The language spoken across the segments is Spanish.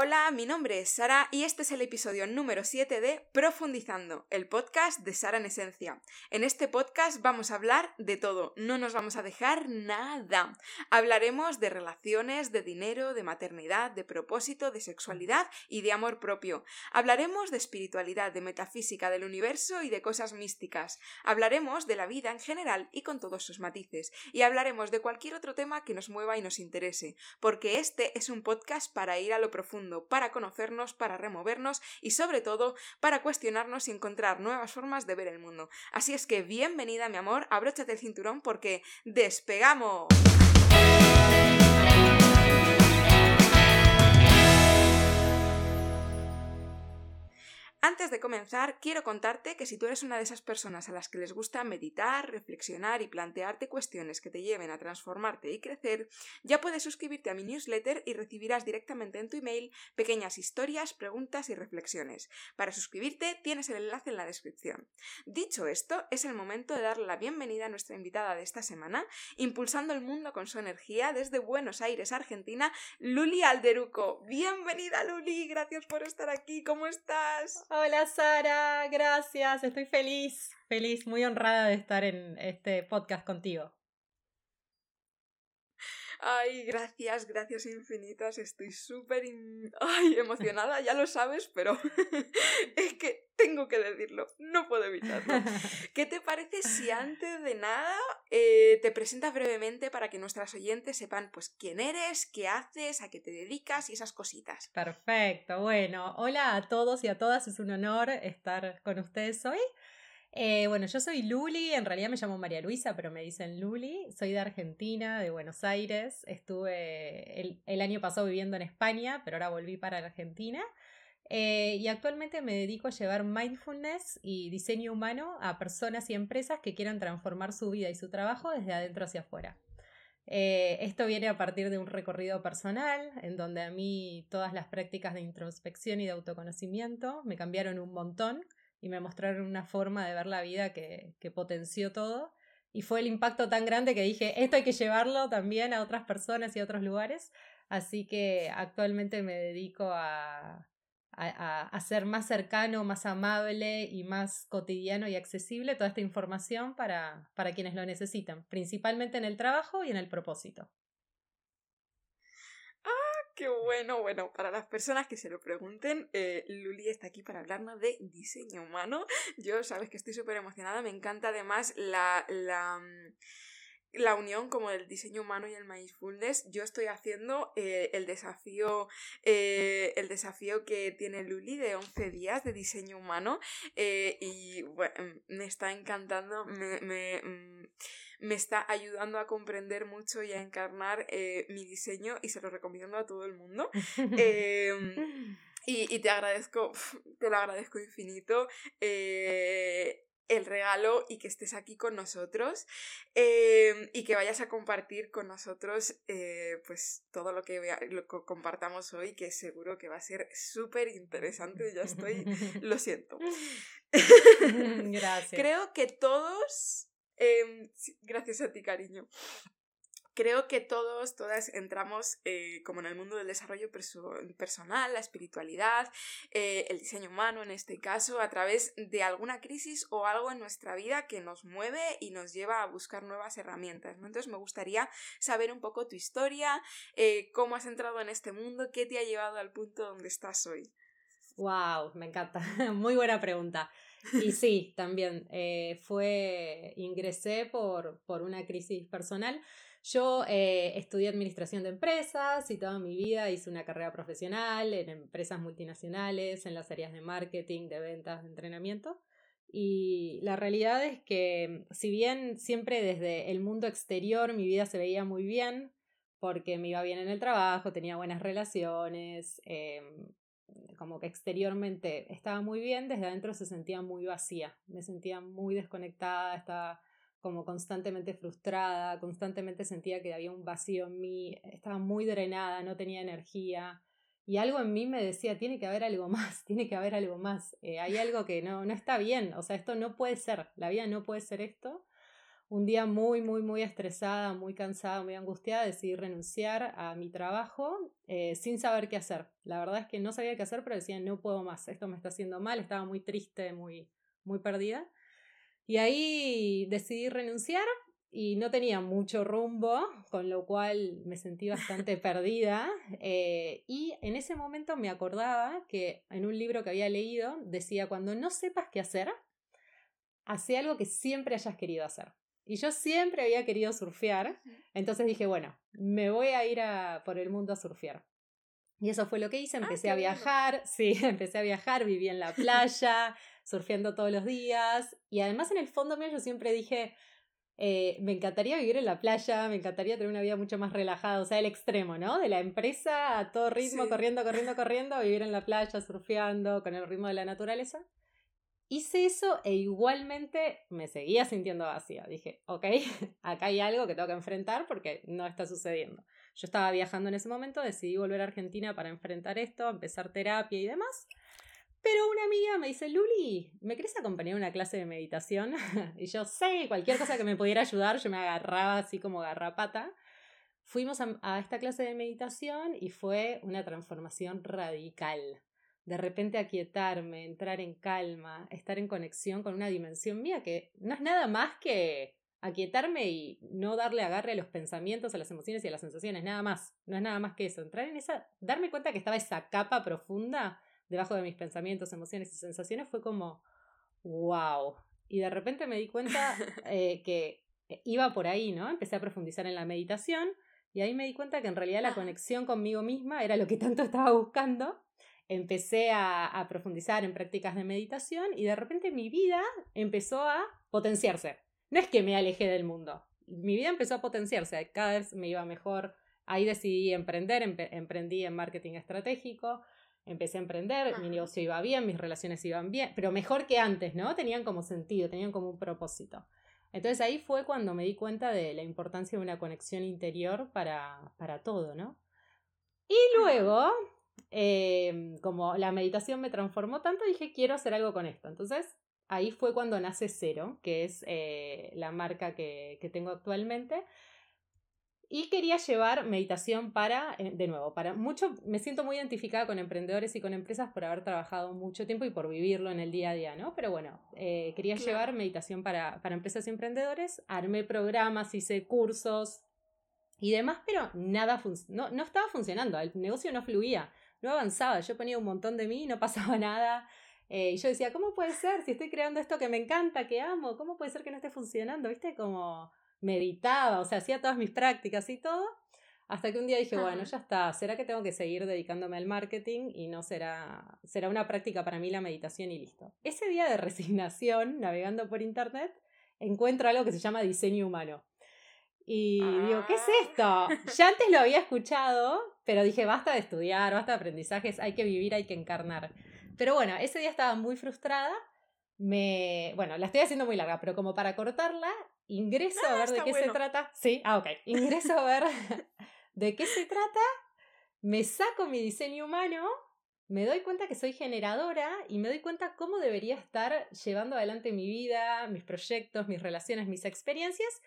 Hola, mi nombre es Sara y este es el episodio número 7 de Profundizando, el podcast de Sara en Esencia. En este podcast vamos a hablar de todo, no nos vamos a dejar nada. Hablaremos de relaciones, de dinero, de maternidad, de propósito, de sexualidad y de amor propio. Hablaremos de espiritualidad, de metafísica, del universo y de cosas místicas. Hablaremos de la vida en general y con todos sus matices. Y hablaremos de cualquier otro tema que nos mueva y nos interese, porque este es un podcast para ir a lo profundo para conocernos, para removernos y sobre todo para cuestionarnos y encontrar nuevas formas de ver el mundo. Así es que bienvenida mi amor, abróchate el cinturón porque despegamos. Antes de comenzar, quiero contarte que si tú eres una de esas personas a las que les gusta meditar, reflexionar y plantearte cuestiones que te lleven a transformarte y crecer, ya puedes suscribirte a mi newsletter y recibirás directamente en tu email pequeñas historias, preguntas y reflexiones. Para suscribirte tienes el enlace en la descripción. Dicho esto, es el momento de darle la bienvenida a nuestra invitada de esta semana, impulsando el mundo con su energía desde Buenos Aires, Argentina, Luli Alderuco. Bienvenida Luli, gracias por estar aquí, ¿cómo estás? Hola Sara, gracias, estoy feliz, feliz, muy honrada de estar en este podcast contigo. Ay, gracias, gracias infinitas. Estoy súper emocionada, ya lo sabes, pero es que tengo que decirlo, no puedo evitarlo. ¿Qué te parece si antes de nada eh, te presentas brevemente para que nuestras oyentes sepan pues quién eres, qué haces, a qué te dedicas y esas cositas? Perfecto, bueno, hola a todos y a todas, es un honor estar con ustedes hoy. Eh, bueno, yo soy Luli, en realidad me llamo María Luisa, pero me dicen Luli. Soy de Argentina, de Buenos Aires. Estuve el, año pasado viviendo en España, pero ahora volví para Argentina. Eh, y actualmente me dedico a llevar mindfulness y diseño humano a personas y empresas que quieran transformar su vida y su trabajo desde adentro hacia afuera. Eh, esto viene a partir de un recorrido personal, en donde a mí todas las prácticas de introspección y de autoconocimiento me cambiaron un montón y me mostraron una forma de ver la vida que, que potenció todo. Y fue el impacto tan grande que dije, esto hay que llevarlo también a otras personas y a otros lugares. Así que actualmente me dedico a, a, a, ser más cercano, más amable y más cotidiano y accesible toda esta información para, para quienes lo necesitan, principalmente en el trabajo y en el propósito. Qué bueno, bueno, para las personas que se lo pregunten, eh, Luli está aquí para hablarnos de diseño humano. Yo sabes que estoy súper emocionada, me encanta además la, la, mm, la unión como del diseño humano y el mindfulness. Yo estoy haciendo eh, el desafío eh, el desafío que tiene Luli de 11 días de diseño humano y me está encantando, me mm, me está ayudando a comprender mucho y a encarnar eh, mi diseño y se lo recomiendo a todo el mundo. Em, y, te agradezco, te lo agradezco infinito. Eh, el regalo y que estés aquí con nosotros em, y que vayas a compartir con nosotros eh, pues todo lo que, lo que compartamos hoy que seguro que va a ser súper interesante ya estoy lo siento gracias creo que todos Em, gracias a ti, cariño. Creo que todos, todas entramos eh, como en el mundo del desarrollo personal, la espiritualidad, eh, el diseño humano en este caso, a través de alguna crisis o algo en nuestra vida que nos mueve y nos lleva a buscar nuevas herramientas. Entonces me gustaría saber un poco tu historia, eh, cómo has entrado en este mundo, qué te ha llevado al punto donde estás hoy. Wow, me encanta. Muy buena pregunta. Y sí, también eh, fue, ingresé por, por una crisis personal. Yo eh, estudié administración de empresas y toda mi vida hice una carrera profesional en empresas multinacionales, en las áreas de marketing, de ventas, de entrenamiento. Y la realidad es que si bien siempre desde el mundo exterior mi vida se veía muy bien, porque me iba bien en el trabajo, tenía buenas relaciones, em, como que exteriormente estaba muy bien, desde adentro se sentía muy vacía, me sentía muy desconectada, estaba como constantemente frustrada, constantemente sentía que había un vacío en mí, estaba muy drenada, no tenía energía y algo en mí me decía, tiene que haber algo más, tiene que haber algo más, eh, hay algo que no, no está bien, o sea, esto no puede ser, la vida no puede ser esto. Un día muy, muy, muy estresada, muy cansada, muy angustiada, decidí renunciar a mi trabajo eh, sin saber qué hacer. La verdad es que no sabía qué hacer, pero decía, no puedo más, esto me está haciendo mal, estaba muy triste, muy, muy perdida. Y ahí decidí renunciar y no tenía mucho rumbo, con lo cual me sentí bastante perdida. Eh, y en ese momento me acordaba que en un libro que había leído decía, cuando no sepas qué hacer, hace algo que siempre hayas querido hacer. Y yo siempre había querido surfear, entonces dije, bueno, me voy a ir a, por el mundo a surfear. Y eso fue lo que hice, ah, empecé a viajar, sí, empecé a viajar, viví en la playa, surfeando todos los días. Y además en el fondo mío yo siempre dije, eh, me encantaría vivir en la playa, me encantaría tener una vida mucho más relajada, o sea, el extremo, ¿no? De la empresa a todo ritmo, corriendo, corriendo, corriendo, vivir en la playa, surfeando, con el ritmo de la naturaleza. Hice eso e igualmente me seguía sintiendo vacía. Dije, ok, acá hay algo que tengo que enfrentar porque no está sucediendo. Yo estaba viajando en ese momento, decidí volver a Argentina para enfrentar esto, empezar terapia y demás. Pero una amiga me dice, Luli, ¿me querés acompañar a una clase de meditación? y yo sé, cualquier cosa que me pudiera ayudar, yo me agarraba así como garrapata. Fuimos a, esta clase de meditación y fue una transformación radical. De repente aquietarme, entrar en calma, estar en conexión con una dimensión mía que no es nada más que aquietarme y no darle agarre a los pensamientos, a las emociones y a las sensaciones, nada más. No es nada más que eso. Entrar en esa, darme cuenta que estaba esa capa profunda debajo de mis pensamientos, emociones y sensaciones fue como, wow. Y de repente me di cuenta eh, que iba por ahí, ¿no? Empecé a profundizar en la meditación y ahí me di cuenta que en realidad la conexión conmigo misma era lo que tanto estaba buscando. Empecé a, a profundizar en prácticas de meditación y de repente mi vida empezó a potenciarse. No es que me alejé del mundo, mi vida empezó a potenciarse, cada vez me iba mejor. Ahí decidí emprender, emprendí en marketing estratégico, empecé a emprender, mi negocio iba bien, mis relaciones iban bien, pero mejor que antes, ¿no? Tenían como sentido, tenían como un propósito. Entonces ahí fue cuando me di cuenta de la importancia de una conexión interior para, para todo, ¿no? Y luego, em, como la meditación me transformó tanto, dije, quiero hacer algo con esto. Entonces ahí fue cuando nace Cero, que es eh, la marca que, que tengo actualmente. Y quería llevar meditación para, eh, de nuevo, para mucho, me siento muy identificada con emprendedores y con empresas por haber trabajado mucho tiempo y por vivirlo en el día a día, ¿no? Pero bueno, eh, quería llevar meditación para, para empresas y emprendedores, armé programas, hice cursos y demás, pero nada, no, no estaba funcionando, el negocio no fluía, no avanzaba, yo ponía un montón de mí y no pasaba nada. Eh, y yo decía, ¿cómo puede ser? Si estoy creando esto que me encanta, que amo, ¿cómo puede ser que no esté funcionando? ¿Viste? Como meditaba, o sea, hacía todas mis prácticas y todo, hasta que un día dije, bueno, ya está, ¿será que tengo que seguir dedicándome al marketing y no será, será una práctica para mí la meditación y listo? Ese día de resignación, navegando por internet, encuentro algo que se llama diseño humano. Y digo, ¿qué es ah. esto? Ya antes lo había escuchado, pero dije, basta de estudiar, basta de aprendizajes, hay que vivir, hay que encarnar. Pero bueno, ese día estaba muy frustrada. Me, bueno, la estoy haciendo muy larga, pero como para cortarla, ingreso a ver de qué se trata. Sí, ah, ok. Ingreso a ver de qué se trata, me saco mi diseño humano, me doy cuenta que soy generadora y me doy cuenta cómo debería estar llevando adelante mi vida, mis proyectos, mis relaciones, mis experiencias.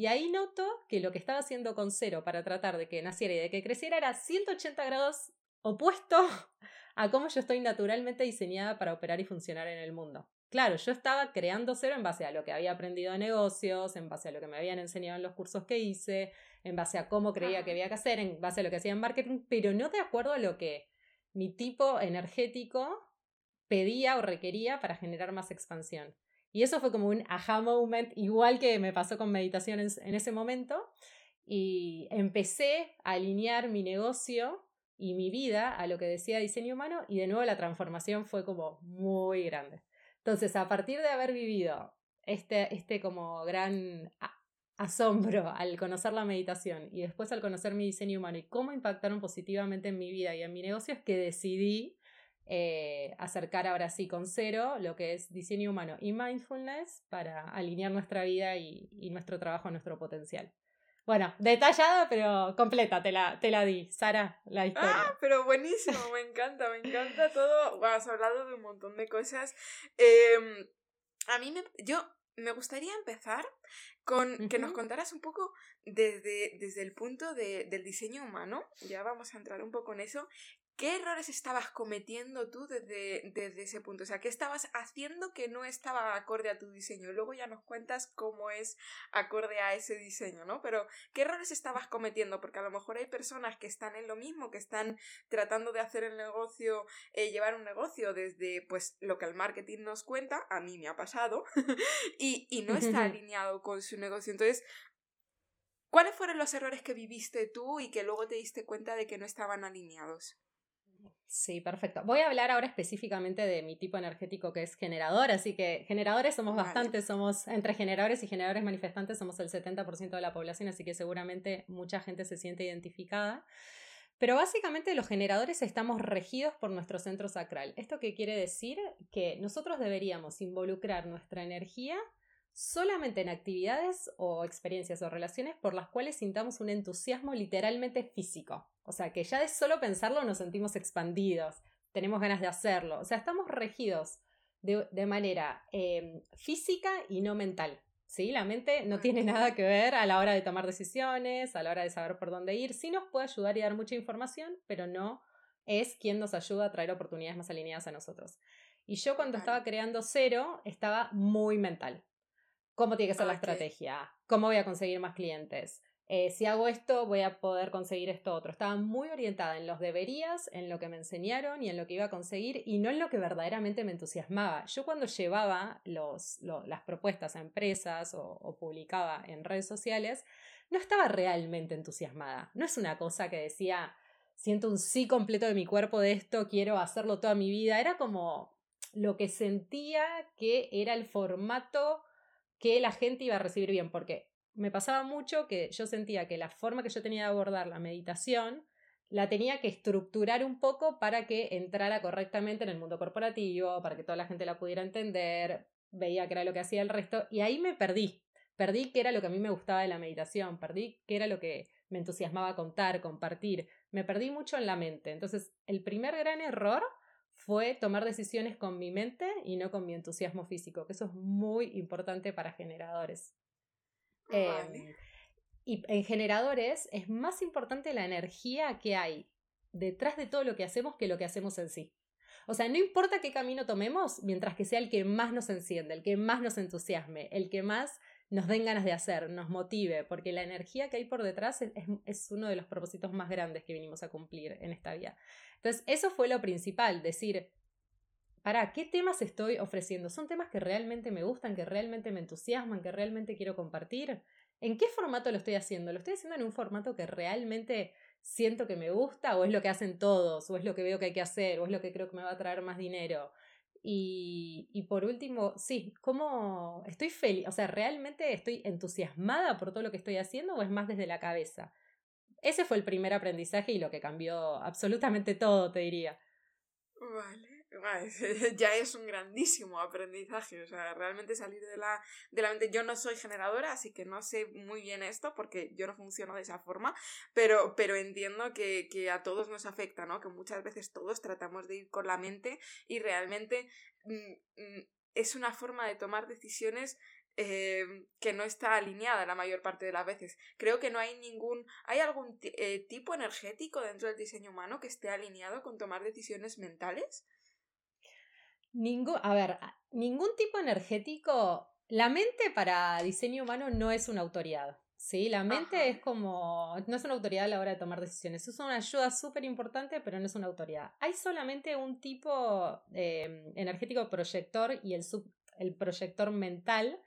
Y ahí noto que lo que estaba haciendo con cero para tratar de que naciera y de que creciera era 180 grados opuesto a cómo yo estoy naturalmente diseñada para operar y funcionar en el mundo. Claro, yo estaba creando cero en base a lo que había aprendido de negocios, en base a lo que me habían enseñado en los cursos que hice, en base a cómo creía que había que hacer, en base a lo que hacía en marketing, pero no de acuerdo a lo que mi tipo energético pedía o requería para generar más expansión. Y eso fue como un aha moment, igual que me pasó con meditaciones en ese momento. Y empecé a alinear mi negocio y mi vida a lo que decía diseño humano y de nuevo la transformación fue como muy grande. Entonces, a partir de haber vivido este, este como gran asombro al conocer la meditación y después al conocer mi diseño humano y cómo impactaron positivamente en mi vida y en mi negocio, es que decidí eh, acercar ahora sí con cero lo que es diseño humano y mindfulness para alinear nuestra vida y, y nuestro trabajo a nuestro potencial. Bueno, detallada, pero completa, te la, te la di. Sara, la historia. Ah, pero buenísimo, me encanta, me encanta todo. has hablado de un montón de cosas. Em, a mí me. Yo me gustaría empezar con que nos contaras un poco desde, desde el punto del diseño humano, ya vamos a entrar un poco en eso, ¿Qué errores estabas cometiendo tú desde, desde, ese punto? O sea, ¿qué estabas haciendo que no estaba acorde a tu diseño? Luego ya nos cuentas cómo es acorde a ese diseño, ¿no? Pero, ¿qué errores estabas cometiendo? Porque a lo mejor hay personas que están en lo mismo, que están tratando de hacer el negocio, eh, llevar un negocio desde, pues, lo que el marketing nos cuenta, a mí me ha pasado, y, y no está alineado con su negocio. Entonces, ¿cuáles fueron los errores que viviste tú y que luego te diste cuenta de que no estaban alineados? Sí, perfecto. Voy a hablar ahora específicamente de mi tipo energético que es generador, así que generadores somos bastantes, somos entre generadores y generadores manifestantes somos el 70% de la población, así que seguramente mucha gente se siente identificada. Pero básicamente los generadores estamos regidos por nuestro centro sacral. ¿Esto qué quiere decir? Que nosotros deberíamos involucrar nuestra energía solamente en actividades o experiencias o relaciones por las cuales sintamos un entusiasmo literalmente físico. O sea, que ya de solo pensarlo nos sentimos expandidos, tenemos ganas de hacerlo. O sea, estamos regidos de, manera em, física y no mental. ¿sí? La mente no tiene nada que ver a la hora de tomar decisiones, a la hora de saber por dónde ir. Sí nos puede ayudar y dar mucha información, pero no es quien nos ayuda a traer oportunidades más alineadas a nosotros. Y yo cuando estaba creando cero estaba muy mental cómo tiene que ser la estrategia, cómo voy a conseguir más clientes. Eh, si hago esto, voy a poder conseguir esto otro. Estaba muy orientada en los deberías, en lo que me enseñaron y en lo que iba a conseguir y no en lo que verdaderamente me entusiasmaba. Yo cuando llevaba los, las propuestas a empresas o, publicaba en redes sociales, no estaba realmente entusiasmada. No es una cosa que decía, siento un sí completo de mi cuerpo de esto, quiero hacerlo toda mi vida. Era como lo que sentía que era el formato que la gente iba a recibir bien, porque me pasaba mucho que yo sentía que la forma que yo tenía de abordar la meditación la tenía que estructurar un poco para que entrara correctamente en el mundo corporativo, para que toda la gente la pudiera entender, veía que era lo que hacía el resto, y ahí me perdí. Perdí qué era lo que a mí me gustaba de la meditación, perdí qué era lo que me entusiasmaba contar, compartir, me perdí mucho en la mente. Entonces, el primer gran error fue tomar decisiones con mi mente y no con mi entusiasmo físico, que eso es muy importante para generadores. Em, y en generadores es más importante la energía que hay detrás de todo lo que hacemos que lo que hacemos en sí. O sea, no importa qué camino tomemos, mientras que sea el que más nos enciende, el que más nos entusiasme, el que más nos den ganas de hacer, nos motive, porque la energía que hay por detrás es, uno de los propósitos más grandes que vinimos a cumplir en esta vida. Entonces, eso fue lo principal, decir, ¿para qué temas estoy ofreciendo? ¿Son temas que realmente me gustan, que realmente me entusiasman, que realmente quiero compartir? ¿En qué formato lo estoy haciendo? ¿Lo estoy haciendo en un formato que realmente siento que me gusta o es lo que hacen todos o es lo que veo que hay que hacer o es lo que creo que me va a traer más dinero? Y, y por último, sí, ¿cómo estoy feliz? O sea, ¿realmente estoy entusiasmada por todo lo que estoy haciendo o es más desde la cabeza? Ese fue el primer aprendizaje y lo que cambió absolutamente todo, te diría. Vale, ya es un grandísimo aprendizaje, o sea, realmente salir de la, de la mente. Yo no soy generadora, así que no sé muy bien esto porque yo no funciono de esa forma, pero, pero entiendo que, que a todos nos afecta, ¿no? Que muchas veces todos tratamos de ir con la mente y realmente mm, mm, es una forma de tomar decisiones Em, que no está alineada la mayor parte de las veces. Creo que no hay ningún. ¿Hay algún eh, tipo energético dentro del diseño humano que esté alineado con tomar decisiones mentales? Ningún, a ver, ningún tipo energético. La mente para diseño humano no es una autoridad. Sí, la mente es como, no es una autoridad a la hora de tomar decisiones, es una ayuda súper importante, pero no es una autoridad. Hay solamente un tipo em, energético proyector y el, sub, el proyector mental,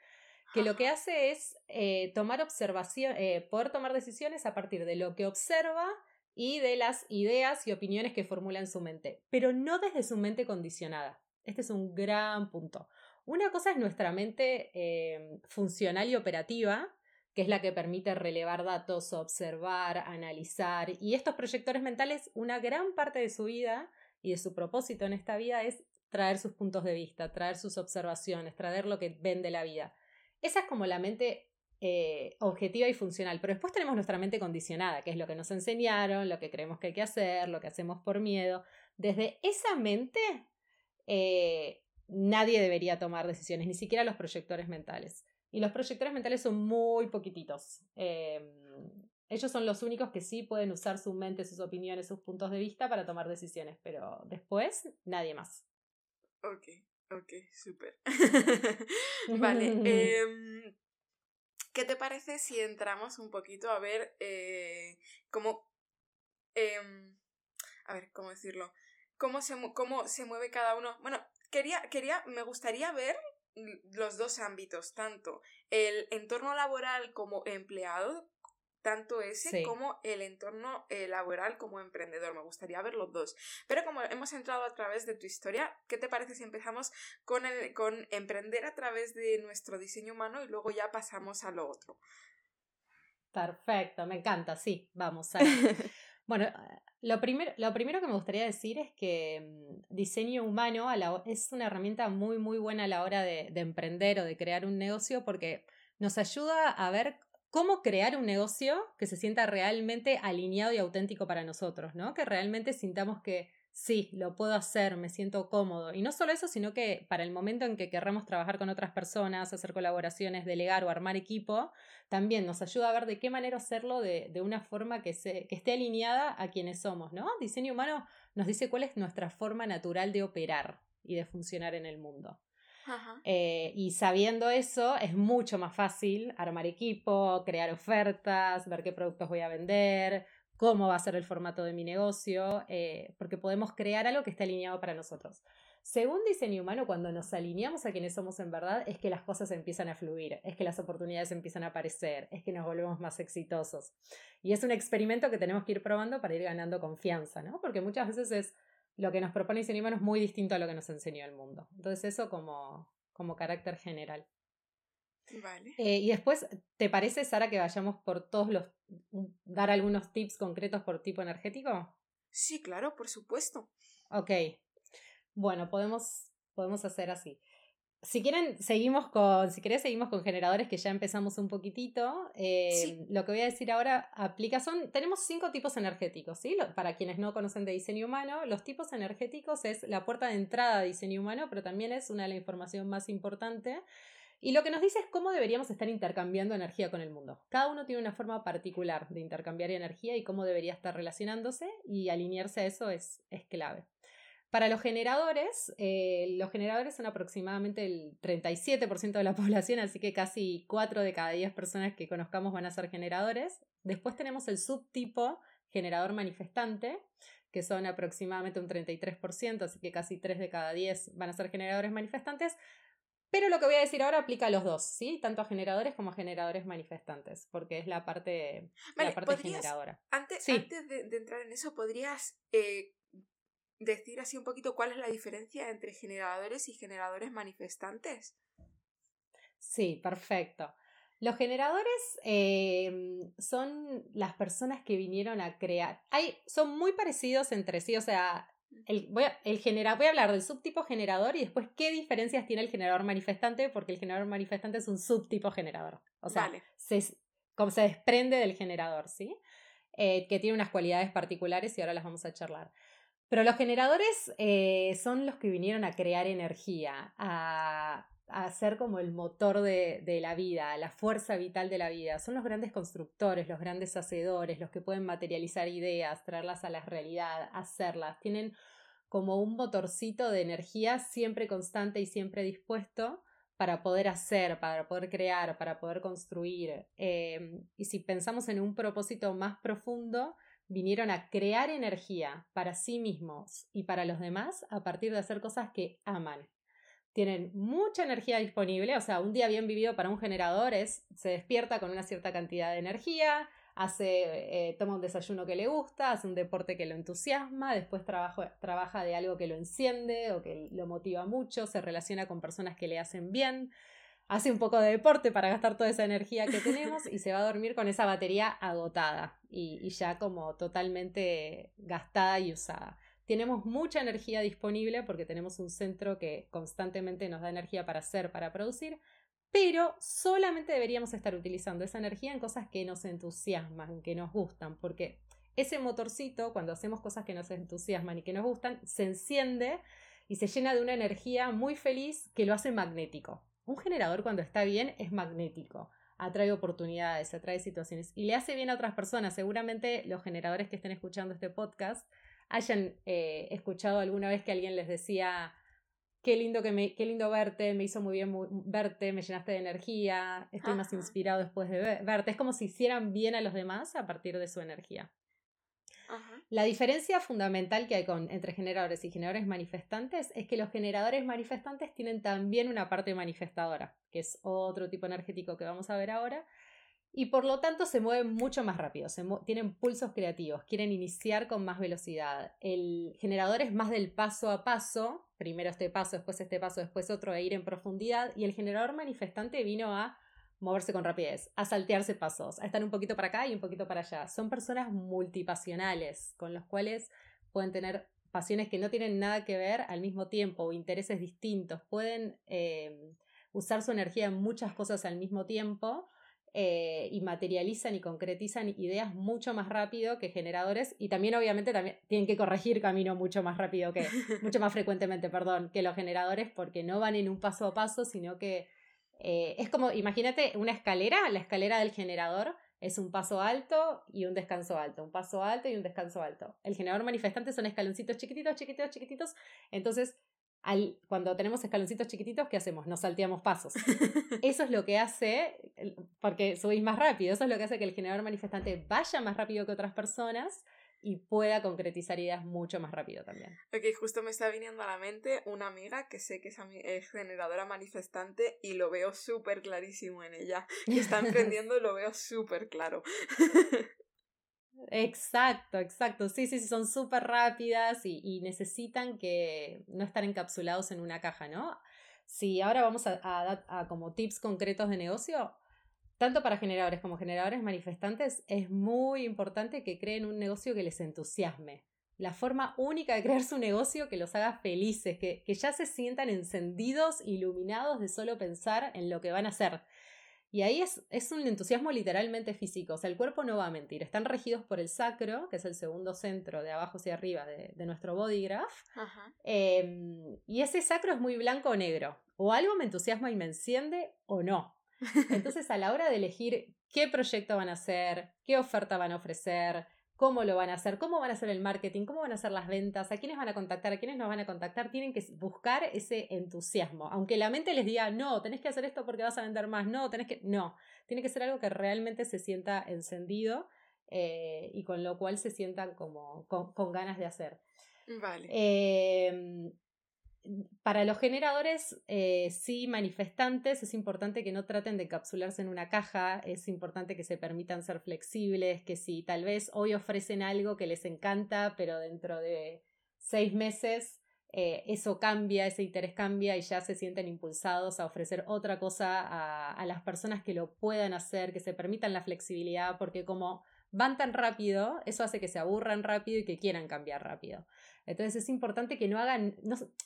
que lo que hace es eh, tomar observación, eh, poder tomar decisiones a partir de lo que observa y de las ideas y opiniones que formula en su mente, pero no desde su mente condicionada. Este es un gran punto. Una cosa es nuestra mente eh, funcional y operativa, que es la que permite relevar datos, observar, analizar, y estos proyectores mentales, una gran parte de su vida y de su propósito en esta vida es traer sus puntos de vista, traer sus observaciones, traer lo que ven de la vida. Esa es como la mente eh, objetiva y funcional, pero después tenemos nuestra mente condicionada, que es lo que nos enseñaron, lo que creemos que hay que hacer, lo que hacemos por miedo. Desde esa mente, eh, nadie debería tomar decisiones, ni siquiera los proyectores mentales. Y los proyectores mentales son muy poquititos. Em, ellos son los únicos que sí pueden usar su mente, sus opiniones, sus puntos de vista para tomar decisiones, pero después nadie más. Ok, ok, súper. vale. Em, ¿Qué te parece si entramos un poquito a ver eh, cómo... Em, a ver, ¿cómo decirlo? Cómo se, cómo se mueve cada uno. Bueno, quería, quería, me gustaría ver los dos ámbitos, tanto el entorno laboral como empleado, tanto ese como el entorno eh, laboral como emprendedor. Me gustaría ver los dos. Pero como hemos entrado a través de tu historia, ¿qué te parece si empezamos con, el, con emprender a través de nuestro diseño humano y luego ya pasamos a lo otro? Perfecto, me encanta, sí, vamos a... bueno, lo, lo primero que me gustaría decir es que mm, diseño humano es una herramienta muy, muy buena a la hora de emprender o de crear un negocio porque nos ayuda a ver cómo crear un negocio que se sienta realmente alineado y auténtico para nosotros, ¿no? Que realmente sintamos que sí, lo puedo hacer, me siento cómodo. Y no solo eso, sino que para el momento en que querramos trabajar con otras personas, hacer colaboraciones, delegar o armar equipo, también nos ayuda a ver de qué manera hacerlo de, de una forma que, se, que esté alineada a quienes somos, ¿no? Diseño humano nos dice cuál es nuestra forma natural de operar y de funcionar en el mundo. Eh, y sabiendo eso, es mucho más fácil armar equipo, crear ofertas, ver qué productos voy a vender, cómo va a ser el formato de mi negocio, eh, porque podemos crear algo que esté alineado para nosotros. Según diseño humano, cuando nos alineamos a quienes somos en verdad, es que las cosas empiezan a fluir, es que las oportunidades empiezan a aparecer, es que nos volvemos más exitosos. Y es un experimento que tenemos que ir probando para ir ganando confianza, ¿no? Porque muchas veces es lo que nos propone diseño humano es muy distinto a lo que nos enseñó el mundo. Entonces eso como, como carácter general. Vale. Eh, y después, ¿te parece, Sara, que vayamos por todos los... dar algunos tips concretos por tipo energético? Sí, claro, por supuesto. Ok. Bueno, podemos, podemos hacer así. Si quieren, seguimos con, si querés, seguimos con generadores que ya empezamos un poquitito. Eh, lo que voy a decir ahora aplica, son, tenemos cinco tipos energéticos, ¿sí? Para quienes no conocen de diseño humano, los tipos energéticos es la puerta de entrada a diseño humano, pero también es una de la información más importante. Y lo que nos dice es cómo deberíamos estar intercambiando energía con el mundo. Cada uno tiene una forma particular de intercambiar energía y cómo debería estar relacionándose y alinearse a eso es, es clave. Para los generadores, eh, los generadores son aproximadamente el 37% de la población, así que casi 4 de cada 10 personas que conozcamos van a ser generadores. Después tenemos el subtipo generador manifestante, que son aproximadamente un 33%, así que casi 3 de cada 10 van a ser generadores manifestantes. Pero lo que voy a decir ahora aplica a los dos, ¿sí? Tanto a generadores como a generadores manifestantes, porque es la parte, la parte generadora. Antes, antes de, entrar en eso, ¿podrías eh, decir así un poquito cuál es la diferencia entre generadores y generadores manifestantes? Sí, perfecto. Los generadores em, son las personas que vinieron a crear. Hay, son muy parecidos entre sí, o sea, el, voy, a, el genera, voy a hablar del subtipo generador y después qué diferencias tiene el generador manifestante, porque el generador manifestante es un subtipo generador. O sea, se, como se desprende del generador, ¿sí? Eh, que tiene unas cualidades particulares y ahora las vamos a charlar. Pero los generadores eh, son los que vinieron a crear energía, a, a ser como el motor de, de, la vida, la fuerza vital de la vida. Son los grandes constructores, los grandes hacedores, los que pueden materializar ideas, traerlas a la realidad, hacerlas. Tienen como un motorcito de energía siempre constante y siempre dispuesto para poder hacer, para poder crear, para poder construir. Eh, y si pensamos en un propósito más profundo, vinieron a crear energía para sí mismos y para los demás a partir de hacer cosas que aman. Tienen mucha energía disponible, o sea, un día bien vivido para un generador es, se despierta con una cierta cantidad de energía, hace, eh, toma un desayuno que le gusta, hace un deporte que lo entusiasma, después trabaja de algo que lo enciende o que lo motiva mucho, se relaciona con personas que le hacen bien, hace un poco de deporte para gastar toda esa energía que tenemos y se va a dormir con esa batería agotada y, ya como totalmente gastada y usada. Tenemos mucha energía disponible porque tenemos un centro que constantemente nos da energía para hacer, para producir, pero solamente deberíamos estar utilizando esa energía en cosas que nos entusiasman, que nos gustan, porque ese motorcito, cuando hacemos cosas que nos entusiasman y que nos gustan, se enciende y se llena de una energía muy feliz que lo hace magnético. Un generador cuando está bien es magnético, atrae oportunidades, atrae situaciones y le hace bien a otras personas. Seguramente los generadores que estén escuchando este podcast hayan eh, escuchado alguna vez que alguien les decía, qué lindo, que me, qué lindo verte, me hizo muy bien verte, me llenaste de energía, estoy más inspirado después de verte. Es como si hicieran bien a los demás a partir de su energía. La diferencia fundamental que hay con, entre generadores y generadores manifestantes es que los generadores manifestantes tienen también una parte manifestadora, que es otro tipo energético que vamos a ver ahora, y por lo tanto se mueven mucho más rápido, tienen pulsos creativos, quieren iniciar con más velocidad. El generador es más del paso a paso, primero este paso, después este paso, después otro, e ir en profundidad, y el generador manifestante vino a moverse con rapidez, a saltearse pasos, a estar un poquito para acá y un poquito para allá. Son personas multipasionales, con los cuales pueden tener pasiones que no tienen nada que ver al mismo tiempo o intereses distintos. Pueden eh, usar su energía en muchas cosas al mismo tiempo eh, y materializan y concretizan ideas mucho más rápido que generadores y también obviamente también tienen que corregir camino mucho más rápido que, mucho más frecuentemente, perdón, que los generadores porque no van en un paso a paso, sino que eh, es como, imagínate una escalera, la escalera del generador es un paso alto y un descanso alto, un paso alto y un descanso alto. El generador manifestante son escaloncitos chiquititos, chiquititos, chiquititos. Entonces, al, cuando tenemos escaloncitos chiquititos, ¿qué hacemos? Nos salteamos pasos. Eso es lo que hace, porque subís más rápido, eso es lo que hace que el generador manifestante vaya más rápido que otras personas y pueda concretizar ideas mucho más rápido también. Ok, justo me está viniendo a la mente una amiga que sé que es, generadora manifestante y lo veo súper clarísimo en ella. Y está emprendiendo y lo veo súper claro. Exacto, exacto. Sí, sí, sí, son súper rápidas y, necesitan que no estar encapsulados en una caja, ¿no? Si ahora vamos a, dar a como tips concretos de negocio, tanto para generadores como generadores manifestantes, es muy importante que creen un negocio que les entusiasme. La forma única de crear su negocio que los haga felices, que, ya se sientan encendidos, iluminados de solo pensar en lo que van a hacer. Y ahí es, es, un entusiasmo literalmente físico, o sea, el cuerpo no va a mentir, están regidos por el sacro, que es el segundo centro de abajo hacia arriba de, nuestro body graph, em, y ese sacro es muy blanco o negro, o algo me entusiasma y me enciende o no. Entonces, a la hora de elegir qué proyecto van a hacer, qué oferta van a ofrecer, cómo lo van a hacer, cómo van a hacer el marketing, cómo van a hacer las ventas, a quiénes van a contactar, a quiénes nos van a contactar, tienen que buscar ese entusiasmo. Aunque la mente les diga, no, tenés que hacer esto porque vas a vender más, no, tenés que, no, tiene que ser algo que realmente se sienta encendido eh, y con lo cual se sientan como con, ganas de hacer. Vale. Eh, para los generadores, eh, sí, manifestantes, es importante que no traten de encapsularse en una caja, es importante que se permitan ser flexibles, que si tal vez hoy ofrecen algo que les encanta, pero dentro de seis meses eh, eso cambia, ese interés cambia y ya se sienten impulsados a ofrecer otra cosa a, a las personas que lo puedan hacer, que se permitan la flexibilidad, porque como van tan rápido, eso hace que se aburran rápido y que quieran cambiar rápido. Entonces es importante que no hagan,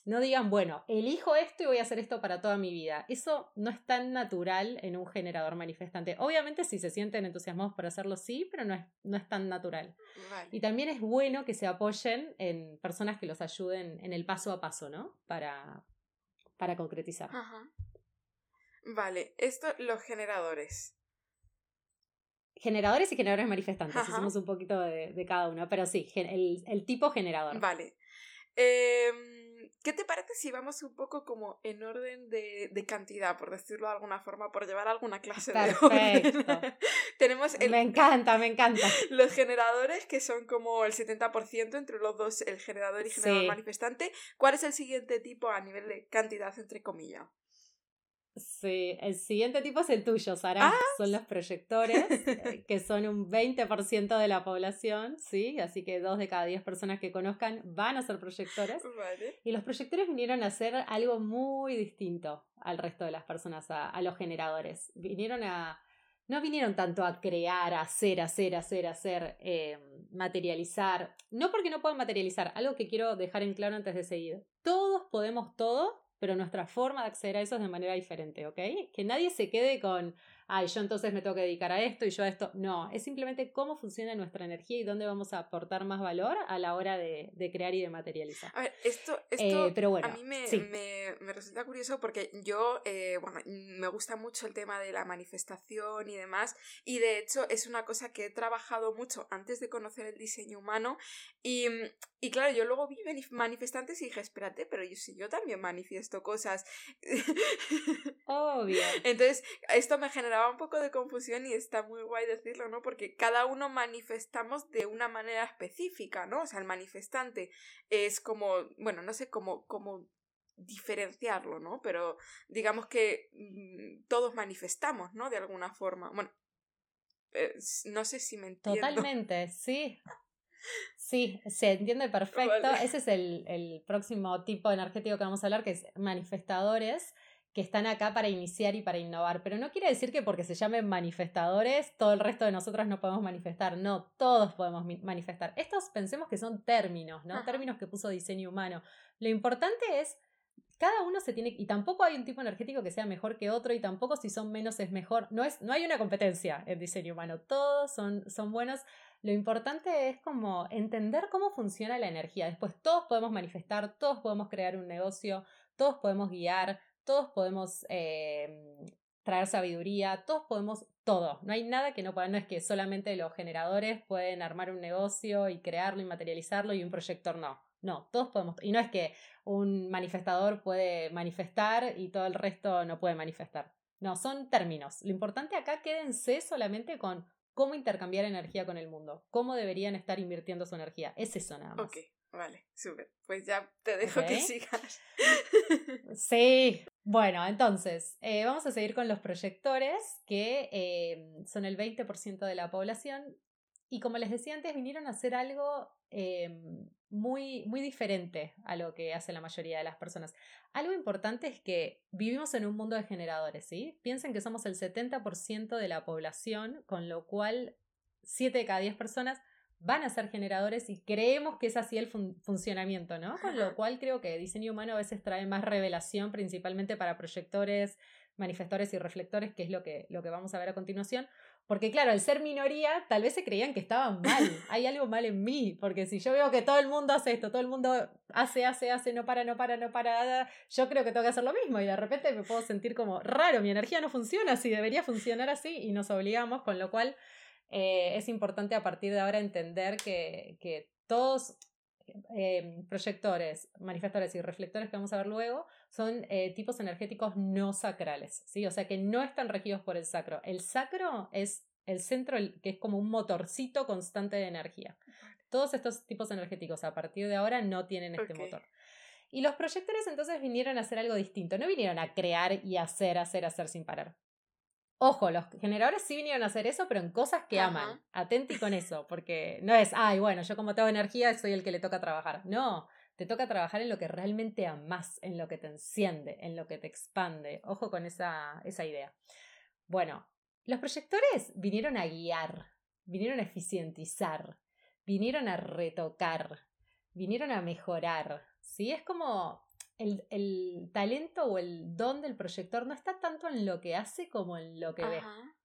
no, digan, bueno, elijo esto y voy a hacer esto para toda mi vida. Eso no es tan natural en un generador manifestante. Obviamente si se sienten entusiasmados por hacerlo, sí, pero no es, no es tan natural. Y también es bueno que se apoyen en personas que los ayuden en el paso a paso, ¿no? Para, para concretizar. Vale, esto los generadores generadores y generadores manifestantes. Hicimos un poquito de, cada uno, pero sí, el, tipo generador. Vale. Em, ¿Qué te parece si vamos un poco como en orden de, cantidad, por decirlo de alguna forma, por llevar alguna clase de orden? Tenemos me encanta, me encanta. Los generadores, que son como el 70% entre los dos, el generador y generador manifestante. ¿Cuál es el siguiente tipo a nivel de cantidad, entre comillas? Sí, el siguiente tipo es el tuyo, Sara. Ah, son los proyectores, eh, que son un 20% de la población, ¿sí? Así que dos de cada diez personas que conozcan van a ser proyectores. Y los proyectores vinieron a hacer algo muy distinto al resto de las personas, a, los generadores. Vinieron a. No vinieron tanto a crear, a hacer, hacer, hacer, hacer, eh, materializar. No porque no puedan materializar, algo que quiero dejar en claro antes de seguir. Todos podemos todo pero nuestra forma de acceder a eso es de manera diferente, ¿ok? Que nadie se quede con, ay, yo entonces me tengo que dedicar a esto y yo a esto. No, es simplemente cómo funciona nuestra energía y dónde vamos a aportar más valor a la hora de, crear y de materializar. A ver, esto, esto pero bueno, a mí me, me, resulta curioso porque yo, eh, bueno, me gusta mucho el tema de la manifestación y demás, y de hecho es una cosa que he trabajado mucho antes de conocer el diseño humano, y, y claro, yo luego vi manifestantes y dije, espérate, pero yo sí, yo también manifiesto cosas. Obvio. Entonces, esto me generaba un poco de confusión y está muy guay decirlo, ¿no? Porque cada uno manifestamos de una manera específica, ¿no? O sea, el manifestante es como, bueno, no sé cómo, cómo diferenciarlo, ¿no? Pero digamos que mm, todos manifestamos, ¿no? De alguna forma. Bueno, eh, no sé si me entiendo. Totalmente, sí. Sí, se entiende perfecto. Ese es el, el, próximo tipo energético que vamos a hablar, que es manifestadores, que están acá para iniciar y para innovar. Pero no quiere decir que porque se llamen manifestadores, todo el resto de nosotros no podemos manifestar. No, todos podemos manifestar. Estos pensemos que son términos, ¿no? Términos que puso diseño humano. Lo importante es cada uno se tiene y tampoco hay un tipo energético que sea mejor que otro y tampoco si son menos es mejor no es no hay una competencia en diseño humano todos son son buenos lo importante es como entender cómo funciona la energía después todos podemos manifestar todos podemos crear un negocio todos podemos guiar todos podemos eh, traer sabiduría todos podemos todo no hay nada que no pueda no es que solamente los generadores pueden armar un negocio y crearlo y materializarlo y un proyector no no, todos podemos. Y no es que un manifestador puede manifestar y todo el resto no puede manifestar. No, son términos. Lo importante acá quédense solamente con cómo intercambiar energía con el mundo, cómo deberían estar invirtiendo su energía. Es eso nada más. Ok, vale, súper. Pues ya te dejo que sigas. sí. Bueno, entonces, eh, vamos a seguir con los proyectores, que eh, son el 20% de la población. Y como les decía antes, vinieron a hacer algo Em, muy, muy diferente a lo que hace la mayoría de las personas. Algo importante es que vivimos en un mundo de generadores, ¿sí? Piensen que somos el 70% de la población, con lo cual 7 de cada 10 personas van a ser generadores y creemos que es así el funcionamiento, ¿no? Con lo cual creo que diseño humano a veces trae más revelación, principalmente para proyectores, manifestores y reflectores, que es lo que, lo que vamos a ver a continuación, porque claro, al ser minoría, tal vez se creían que estaban mal. Hay algo mal en mí. Porque si yo veo que todo el mundo hace esto, todo el mundo hace, hace, hace, no para, no para, no para, yo creo que tengo que hacer lo mismo. Y de repente me puedo sentir como raro, mi energía no funciona así, debería funcionar así. Y nos obligamos, con lo cual eh, es importante a partir de ahora entender que, que todos eh, proyectores, manifestores y reflectores que vamos a ver luego son eh, tipos energéticos no sacrales, ¿sí? O sea que no están regidos por el sacro. El sacro es el centro que es como un motorcito constante de energía. Todos estos tipos energéticos a partir de ahora no tienen este motor. Y los proyectores entonces vinieron a hacer algo distinto, no vinieron a crear y hacer, hacer, hacer sin parar. Ojo, los generadores sí vinieron a hacer eso, pero en cosas que aman. Atenti con eso, porque no es, ay, bueno, yo como tengo energía soy el que le toca trabajar. No, te toca trabajar en lo que realmente amas, en lo que te enciende, en lo que te expande. Ojo con esa, esa idea. Bueno, los proyectores vinieron a guiar, vinieron a eficientizar, vinieron a retocar, vinieron a mejorar. ¿sí? Es como el, talento o el don del proyector no está tanto en lo que hace como en lo que ve.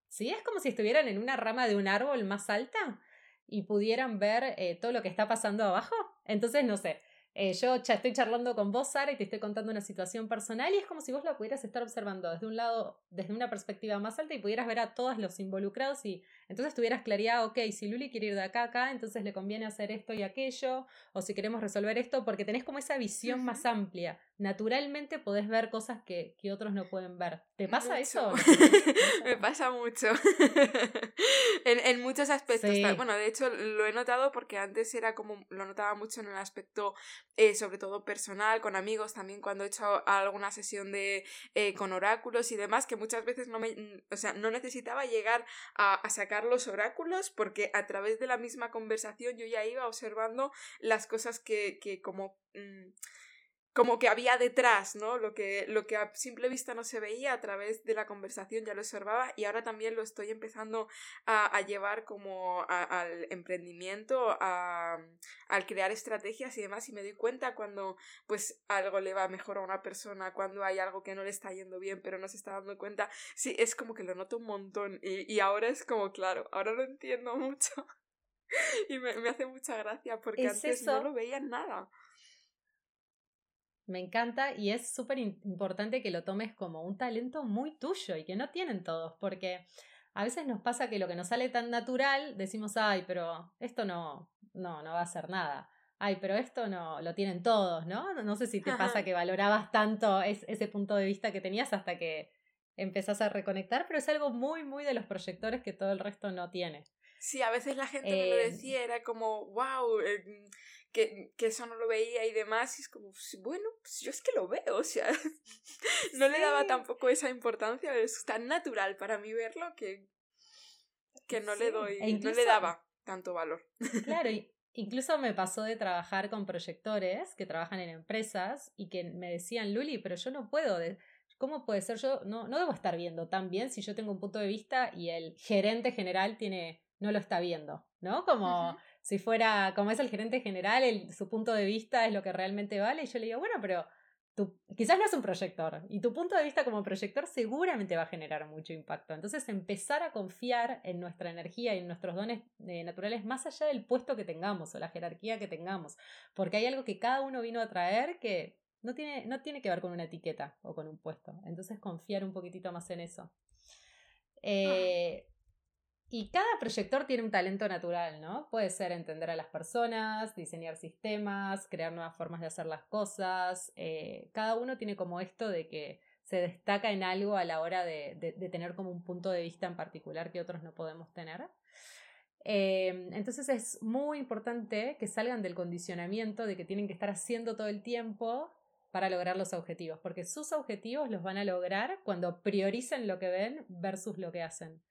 ¿Sí? Es como si estuvieran en una rama de un árbol más alta y pudieran ver eh, todo lo que está pasando abajo. Entonces, no sé, eh, yo ya estoy charlando con vos, Sara, y te estoy contando una situación personal y es como si vos la pudieras estar observando desde un lado, desde una perspectiva más alta y pudieras ver a todos los involucrados y entonces tuvieras claridad, ok, si Luli quiere ir de acá a acá, entonces le conviene hacer esto y aquello, o si queremos resolver esto, porque tenés como esa visión más amplia. Naturalmente podés ver cosas que, que otros no pueden ver. ¿Te pasa eso? Me pasa mucho. en, en, muchos aspectos. Bueno, de hecho lo he notado porque antes era como, lo notaba mucho en el aspecto, eh, sobre todo personal, con amigos, también cuando he hecho alguna sesión de, eh, con oráculos y demás, que muchas veces no me, o sea, no necesitaba llegar a, a sacar los oráculos porque a través de la misma conversación yo ya iba observando las cosas que, que como... Mm, como que había detrás, ¿no? Lo que, lo que a simple vista no se veía a través de la conversación ya lo observaba y ahora también lo estoy empezando a, llevar como al emprendimiento, a, al crear estrategias y demás y me doy cuenta cuando pues algo le va mejor a una persona, cuando hay algo que no le está yendo bien pero no se está dando cuenta, sí, es como que lo noto un montón y, y ahora es como, claro, ahora lo entiendo mucho y me, me hace mucha gracia porque antes no lo veía nada. Me encanta y es súper importante que lo tomes como un talento muy tuyo y que no tienen todos, porque a veces nos pasa que lo que nos sale tan natural, decimos, ay, pero esto no, no, no va a ser nada. Ay, pero esto no lo tienen todos, ¿no? No, sé si te pasa que valorabas tanto ese punto de vista que tenías hasta que empezás a reconectar, pero es algo muy, muy de los proyectores que todo el resto no tiene. Sí, a veces la gente me lo em, decía, era como, wow, em, que, que, eso no lo veía y demás, y es como, bueno, pues yo es que lo veo, o sea, no le daba tampoco esa importancia, es tan natural para mí verlo que, que no le doy, e no le daba tanto valor. Claro, incluso me pasó de trabajar con proyectores que trabajan en empresas y que me decían, Luli, pero yo no puedo, ¿cómo puede ser yo? No, no debo estar viendo tan bien si yo tengo un punto de vista y el gerente general tiene no lo está viendo, ¿no? Como si fuera, como es el gerente general, el, su punto de vista es lo que realmente vale. Y yo le digo, bueno, pero tú, quizás no es un proyector y tu punto de vista como proyector seguramente va a generar mucho impacto. Entonces, empezar a confiar en nuestra energía y en nuestros dones eh, naturales más allá del puesto que tengamos o la jerarquía que tengamos, porque hay algo que cada uno vino a traer que no tiene, no tiene que ver con una etiqueta o con un puesto. Entonces, confiar un poquitito más en eso. Eh, y cada proyector tiene un talento natural, ¿no? Puede ser entender a las personas, diseñar sistemas, crear nuevas formas de hacer las cosas. Eh, cada uno tiene como esto de que se destaca en algo a la hora de, tener como un punto de vista en particular que otros no podemos tener. Eh, entonces es muy importante que salgan del condicionamiento de que tienen que estar haciendo todo el tiempo para lograr los objetivos, porque sus objetivos los van a lograr cuando prioricen lo que ven versus lo que hacen.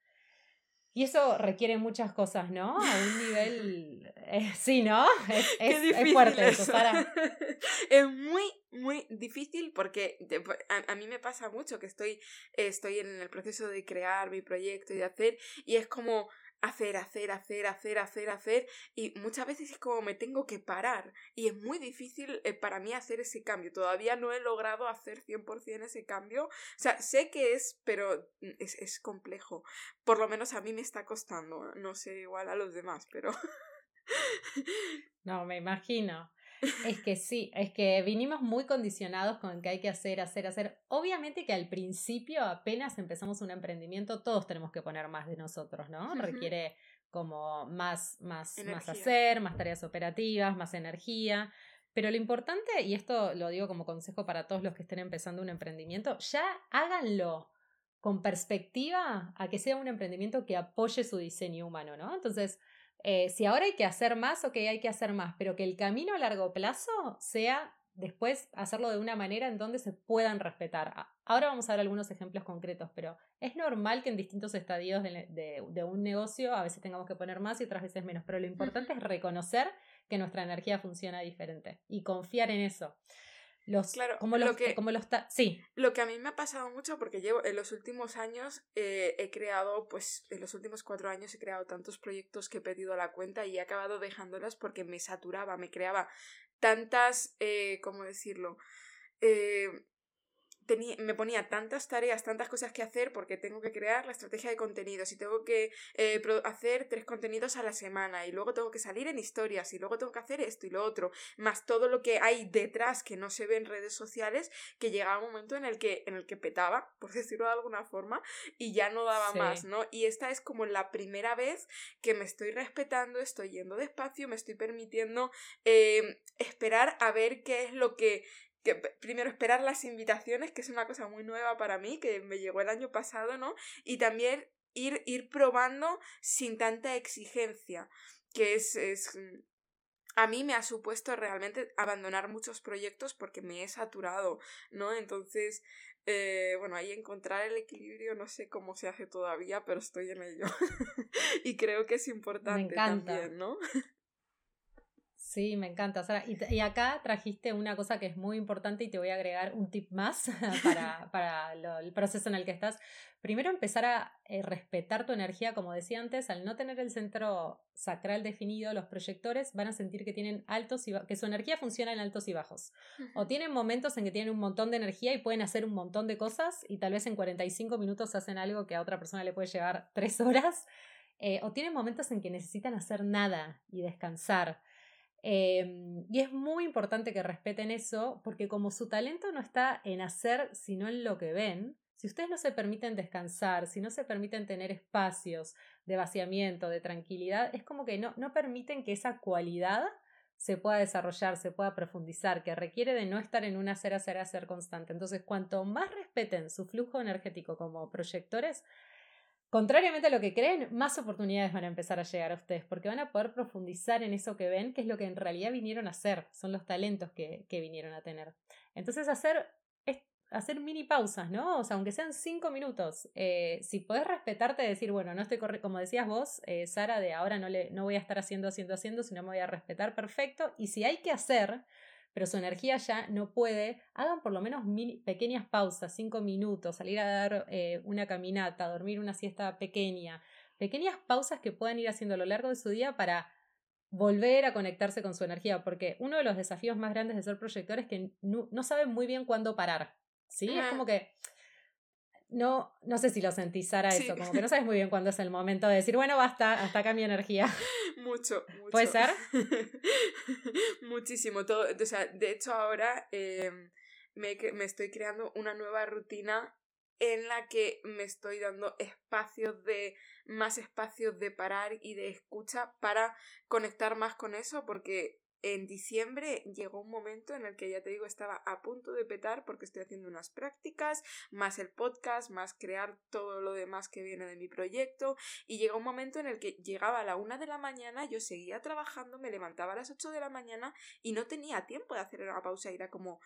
Y eso requiere muchas cosas, ¿no? A un nivel... Eh, sí, ¿no? Es, es, fuerte eso, Sara. es muy, muy difícil porque a, a, mí me pasa mucho que estoy, estoy en el proceso de crear mi proyecto y de hacer y es como hacer, hacer, hacer, hacer, hacer, hacer y muchas veces es como me tengo que parar y es muy difícil eh, para mí hacer ese cambio. Todavía no he logrado hacer 100% ese cambio. O sea, sé que es, pero es, es complejo. Por lo menos a mí me está costando. No sé igual a los demás, pero... no, me imagino. Es que sí, es que vinimos muy condicionados con que hay que hacer, hacer, hacer. Obviamente que al principio, apenas empezamos un emprendimiento, todos tenemos que poner más de nosotros, ¿no? Requiere como más, más, más hacer, más tareas operativas, más energía. Pero lo importante, y esto lo digo como consejo para todos los que estén empezando un emprendimiento, ya háganlo con perspectiva a que sea un emprendimiento que apoye su diseño humano, ¿no? Entonces, eh, si ahora hay que hacer más, ok, hay que hacer más, pero que el camino a largo plazo sea después hacerlo de una manera en donde se puedan respetar. Ahora vamos a ver algunos ejemplos concretos, pero es normal que en distintos estadios de, de, un negocio a veces tengamos que poner más y otras veces menos, pero lo importante es reconocer que nuestra energía funciona diferente y confiar en eso. Los, claro, como lo que, como los sí. Lo que a mí me ha pasado mucho porque llevo en los últimos años eh, he creado, pues en los últimos cuatro años he creado tantos proyectos que he pedido a la cuenta y he acabado dejándolas porque me saturaba, me creaba tantas, eh, ¿cómo decirlo? Eh, me ponía tantas tareas, tantas cosas que hacer porque tengo que crear la estrategia de contenidos y tengo que eh, hacer tres contenidos a la semana y luego tengo que salir en historias y luego tengo que hacer esto y lo otro, más todo lo que hay detrás que no se ve en redes sociales, que llegaba un momento en el que, en el que petaba, por decirlo de alguna forma, y ya no daba más, ¿no? Y esta es como la primera vez que me estoy respetando, estoy yendo despacio, me estoy permitiendo eh, esperar a ver qué es lo que que primero esperar las invitaciones, que es una cosa muy nueva para mí, que me llegó el año pasado, ¿no? Y también ir, ir probando sin tanta exigencia, que es, es a mí me ha supuesto realmente abandonar muchos proyectos porque me he saturado, ¿no? Entonces, eh, bueno, ahí encontrar el equilibrio no sé cómo se hace todavía, pero estoy en ello. y creo que es importante también, ¿no? Sí, me encanta, Sara. Y, acá trajiste una cosa que es muy importante y te voy a agregar un tip más para, para el proceso en el que estás. Primero, empezar a eh, respetar tu energía, como decía antes, al no tener el centro sacral definido, los proyectores van a sentir que tienen altos y que su energía funciona en altos y bajos. O tienen momentos en que tienen un montón de energía y pueden hacer un montón de cosas y tal vez en 45 minutos hacen algo que a otra persona le puede llevar tres horas. Eh, o tienen momentos en que necesitan hacer nada y descansar. Em, y es muy importante que respeten eso, porque como su talento no está en hacer, sino en lo que ven, si ustedes no se permiten descansar, si no se permiten tener espacios de vaciamiento, de tranquilidad, es como que no, no permiten que esa cualidad se pueda desarrollar, se pueda profundizar, que requiere de no estar en un hacer, hacer, hacer constante. Entonces, cuanto más respeten su flujo energético como proyectores, contrariamente a lo que creen, más oportunidades van a empezar a llegar a ustedes, porque van a poder profundizar en eso que ven, que es lo que en realidad vinieron a hacer, son los talentos que, que vinieron a tener. Entonces, hacer, hacer mini pausas, ¿no? O sea, aunque sean cinco minutos, eh, si podés respetarte, decir, bueno, no estoy como decías vos, eh, Sara, de ahora no, le, no voy a estar haciendo, haciendo, haciendo, sino me voy a respetar perfecto, y si hay que hacer, pero su energía ya no puede, hagan por lo menos pequeñas pausas, cinco minutos, salir a dar eh, una caminata, dormir una siesta pequeña, pequeñas pausas que puedan ir haciendo a lo largo de su día para volver a conectarse con su energía, porque uno de los desafíos más grandes de ser proyector es que no, no saben muy bien cuándo parar, ¿sí? Es como que no, no sé si lo sentís, Sara, eso, como que no sabes muy bien cuándo es el momento de decir, bueno, basta, hasta acá mi energía. Mucho, mucho. ¿Puede ser? Muchísimo. Todo, o sea, de hecho, ahora em, me, me estoy creando una nueva rutina en la que me estoy dando espacios de más espacios de parar y de escucha para conectar más con eso porque en diciembre llegó un momento en el que ya te digo estaba a punto de petar porque estoy haciendo unas prácticas, más el podcast, más crear todo lo demás que viene de mi proyecto. Y llegó un momento en el que llegaba a la una de la mañana, yo seguía trabajando, me levantaba a las ocho de la mañana y no tenía tiempo de hacer una pausa. Y era como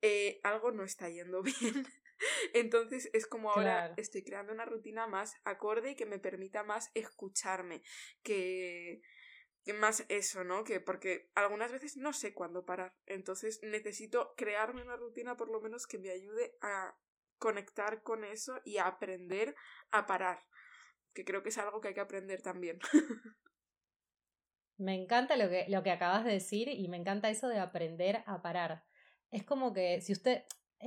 eh, algo no está yendo bien. Entonces es como ahora estoy creando una rutina más acorde y que me permita más escucharme, que más eso, ¿no? Que porque algunas veces no sé cuándo parar. Entonces necesito crearme una rutina por lo menos que me ayude a conectar con eso y a aprender a parar. Que creo que es algo que hay que aprender también. me encanta lo que, lo que acabas de decir y me encanta eso de aprender a parar. Es como que si usted,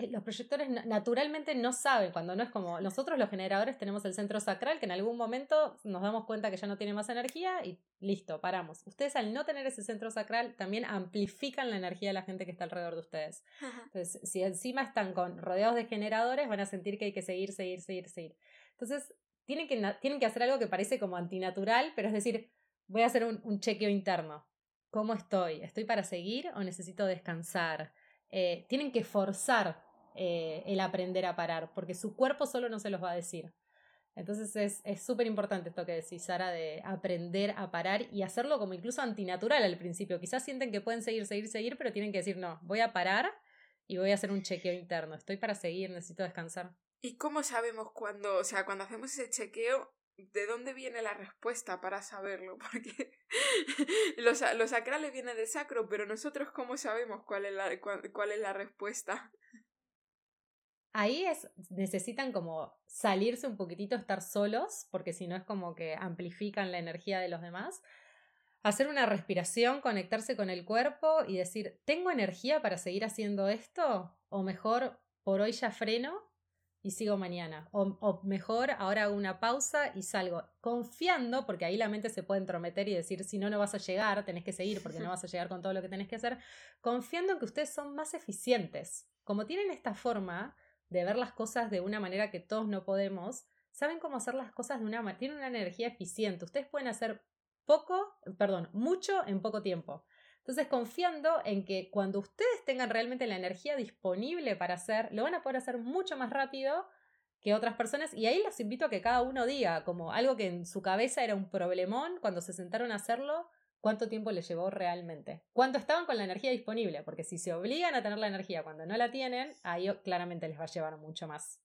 los proyectores naturalmente no saben, cuando no es como nosotros los generadores tenemos el centro sacral que en algún momento nos damos cuenta que ya no tiene más energía y listo, paramos. Ustedes al no tener ese centro sacral también amplifican la energía de la gente que está alrededor de ustedes. Entonces, si encima están con rodeados de generadores, van a sentir que hay que seguir, seguir, seguir, seguir. Entonces, tienen que, tienen que hacer algo que parece como antinatural, pero es decir, voy a hacer un, un chequeo interno. ¿Cómo estoy? ¿Estoy para seguir o necesito descansar? Eh, tienen que forzar eh, el aprender a parar, porque su cuerpo solo no se los va a decir. Entonces es súper importante esto que decís, Sara, de aprender a parar y hacerlo como incluso antinatural al principio. Quizás sienten que pueden seguir, seguir, seguir, pero tienen que decir, no, voy a parar y voy a hacer un chequeo interno. Estoy para seguir, necesito descansar. ¿Y cómo sabemos cuando, o sea, cuando hacemos ese chequeo, de dónde viene la respuesta para saberlo? Porque los, los sacrales viene del sacro, pero nosotros cómo sabemos cuál es la, cuál es la respuesta ahí es, necesitan como salirse un poquitito, estar solos, porque si no es como que amplifican la energía de los demás. Hacer una respiración, conectarse con el cuerpo y decir, ¿tengo energía para seguir haciendo esto? O mejor, por hoy ya freno y sigo mañana. O, o, mejor, ahora hago una pausa y salgo. Confiando, porque ahí la mente se puede entrometer y decir, si no, no vas a llegar, tenés que seguir porque no vas a llegar con todo lo que tenés que hacer. Confiando en que ustedes son más eficientes. Como tienen esta forma, de ver las cosas de una manera que todos no podemos, saben cómo hacer las cosas de una manera, tienen una energía eficiente. Ustedes pueden hacer poco, perdón, mucho en poco tiempo. Entonces, confiando en que cuando ustedes tengan realmente la energía disponible para hacer, lo van a poder hacer mucho más rápido que otras personas. Y ahí los invito a que cada uno diga, como algo que en su cabeza era un problemón, cuando se sentaron a hacerlo, cuánto tiempo les llevó realmente. Cuánto estaban con la energía disponible, porque si se obligan a tener la energía cuando no la tienen, ahí claramente les va a llevar mucho más.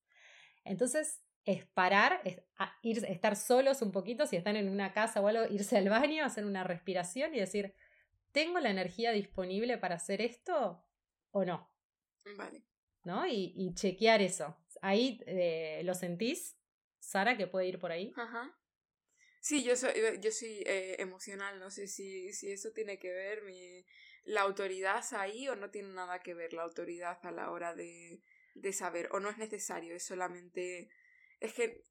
Entonces, es parar, es ir, estar solos un poquito, si están en una casa o algo, irse al baño, hacer una respiración y decir, ¿tengo la energía disponible para hacer esto o no? Vale. ¿No? Y, y chequear eso. Ahí eh, lo sentís, Sara, que puede ir por ahí. Ajá. Sí, yo soy, yo soy eh, emocional, no sé si, si eso tiene que ver mi, la autoridad ahí o no tiene nada que ver la autoridad a la hora de, de saber, o no es necesario, es solamente... Es que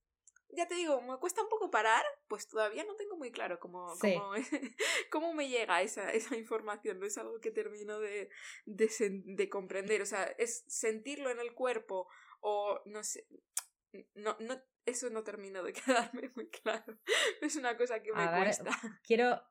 ya te digo, me cuesta un poco parar, pues todavía no tengo muy claro cómo, cómo, cómo, me llega esa, esa información, no es algo que termino de, de, de, comprender, o sea, es sentirlo en el cuerpo o no sé, no, no, eso no termino de quedarme muy claro, es una cosa que me cuesta. Quiero,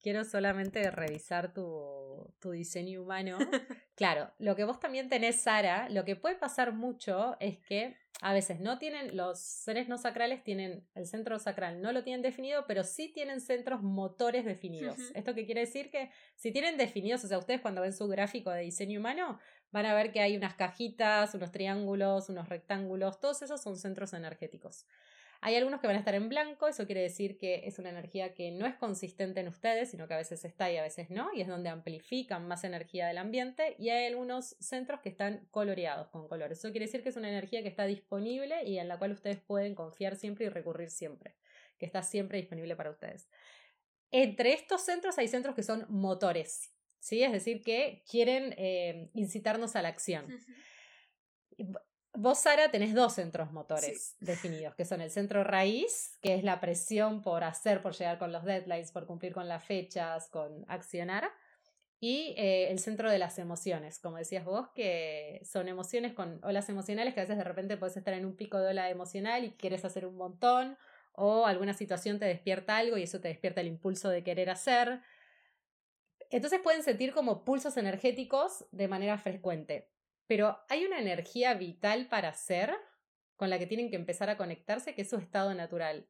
quiero solamente revisar tu, tu diseño humano. claro, lo que vos también tenés, Sara, lo que puede pasar mucho es que a veces no tienen, los seres no sacrales tienen, el centro sacral no lo tienen definido, pero sí tienen centros motores definidos. ¿Esto qué quiere decir? Que si tienen definidos, o sea, ustedes cuando ven su gráfico de diseño humano, van a ver que hay unas cajitas, unos triángulos, unos rectángulos, todos esos son centros energéticos. Hay algunos que van a estar en blanco, eso quiere decir que es una energía que no es consistente en ustedes, sino que a veces está y a veces no, y es donde amplifican más energía del ambiente, y hay algunos centros que están coloreados con colores. Eso quiere decir que es una energía que está disponible y en la cual ustedes pueden confiar siempre y recurrir siempre, que está siempre disponible para ustedes. Entre estos centros hay centros que son motores, ¿sí? Es decir, que quieren eh, incitarnos a la acción. Vos, Sara, tenés dos centros motores definidos, que son el centro raíz, que es la presión por hacer, por llegar con los deadlines, por cumplir con las fechas, con accionar, y eh, el centro de las emociones, como decías vos, que son emociones con olas emocionales, que a veces de repente puedes estar en un pico de ola emocional y quieres hacer un montón, o alguna situación te despierta algo y eso te despierta el impulso de querer hacer. Entonces pueden sentir como pulsos energéticos de manera frecuente. Pero hay una energía vital para ser con la que tienen que empezar a conectarse, que es su estado natural.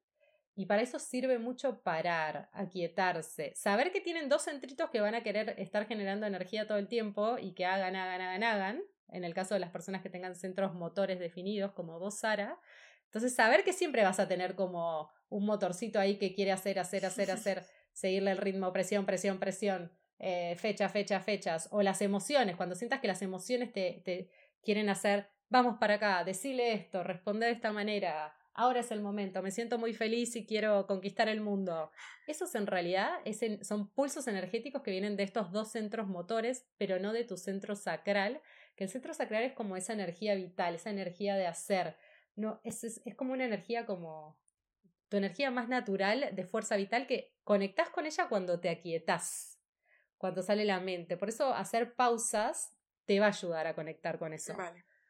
Y para eso sirve mucho parar, aquietarse, saber que tienen dos centritos que van a querer estar generando energía todo el tiempo y que hagan, hagan, hagan, hagan. En el caso de las personas que tengan centros motores definidos, como vos, Sara. Entonces, saber que siempre vas a tener como un motorcito ahí que quiere hacer, hacer, hacer, hacer, seguirle el ritmo, presión, presión, presión eh, fecha, fecha, fechas, o las emociones, cuando sientas que las emociones te, te quieren hacer, vamos para acá, decirle esto, responder de esta manera, ahora es el momento, me siento muy feliz y quiero conquistar el mundo. Esos en realidad son pulsos energéticos que vienen de estos dos centros motores, pero no de tu centro sacral, que el centro sacral es como esa energía vital, esa energía de hacer. No, es, es, es como una energía como tu energía más natural de fuerza vital que conectas con ella cuando te aquietas cuando sale la mente. Por eso hacer pausas te va a ayudar a conectar con eso.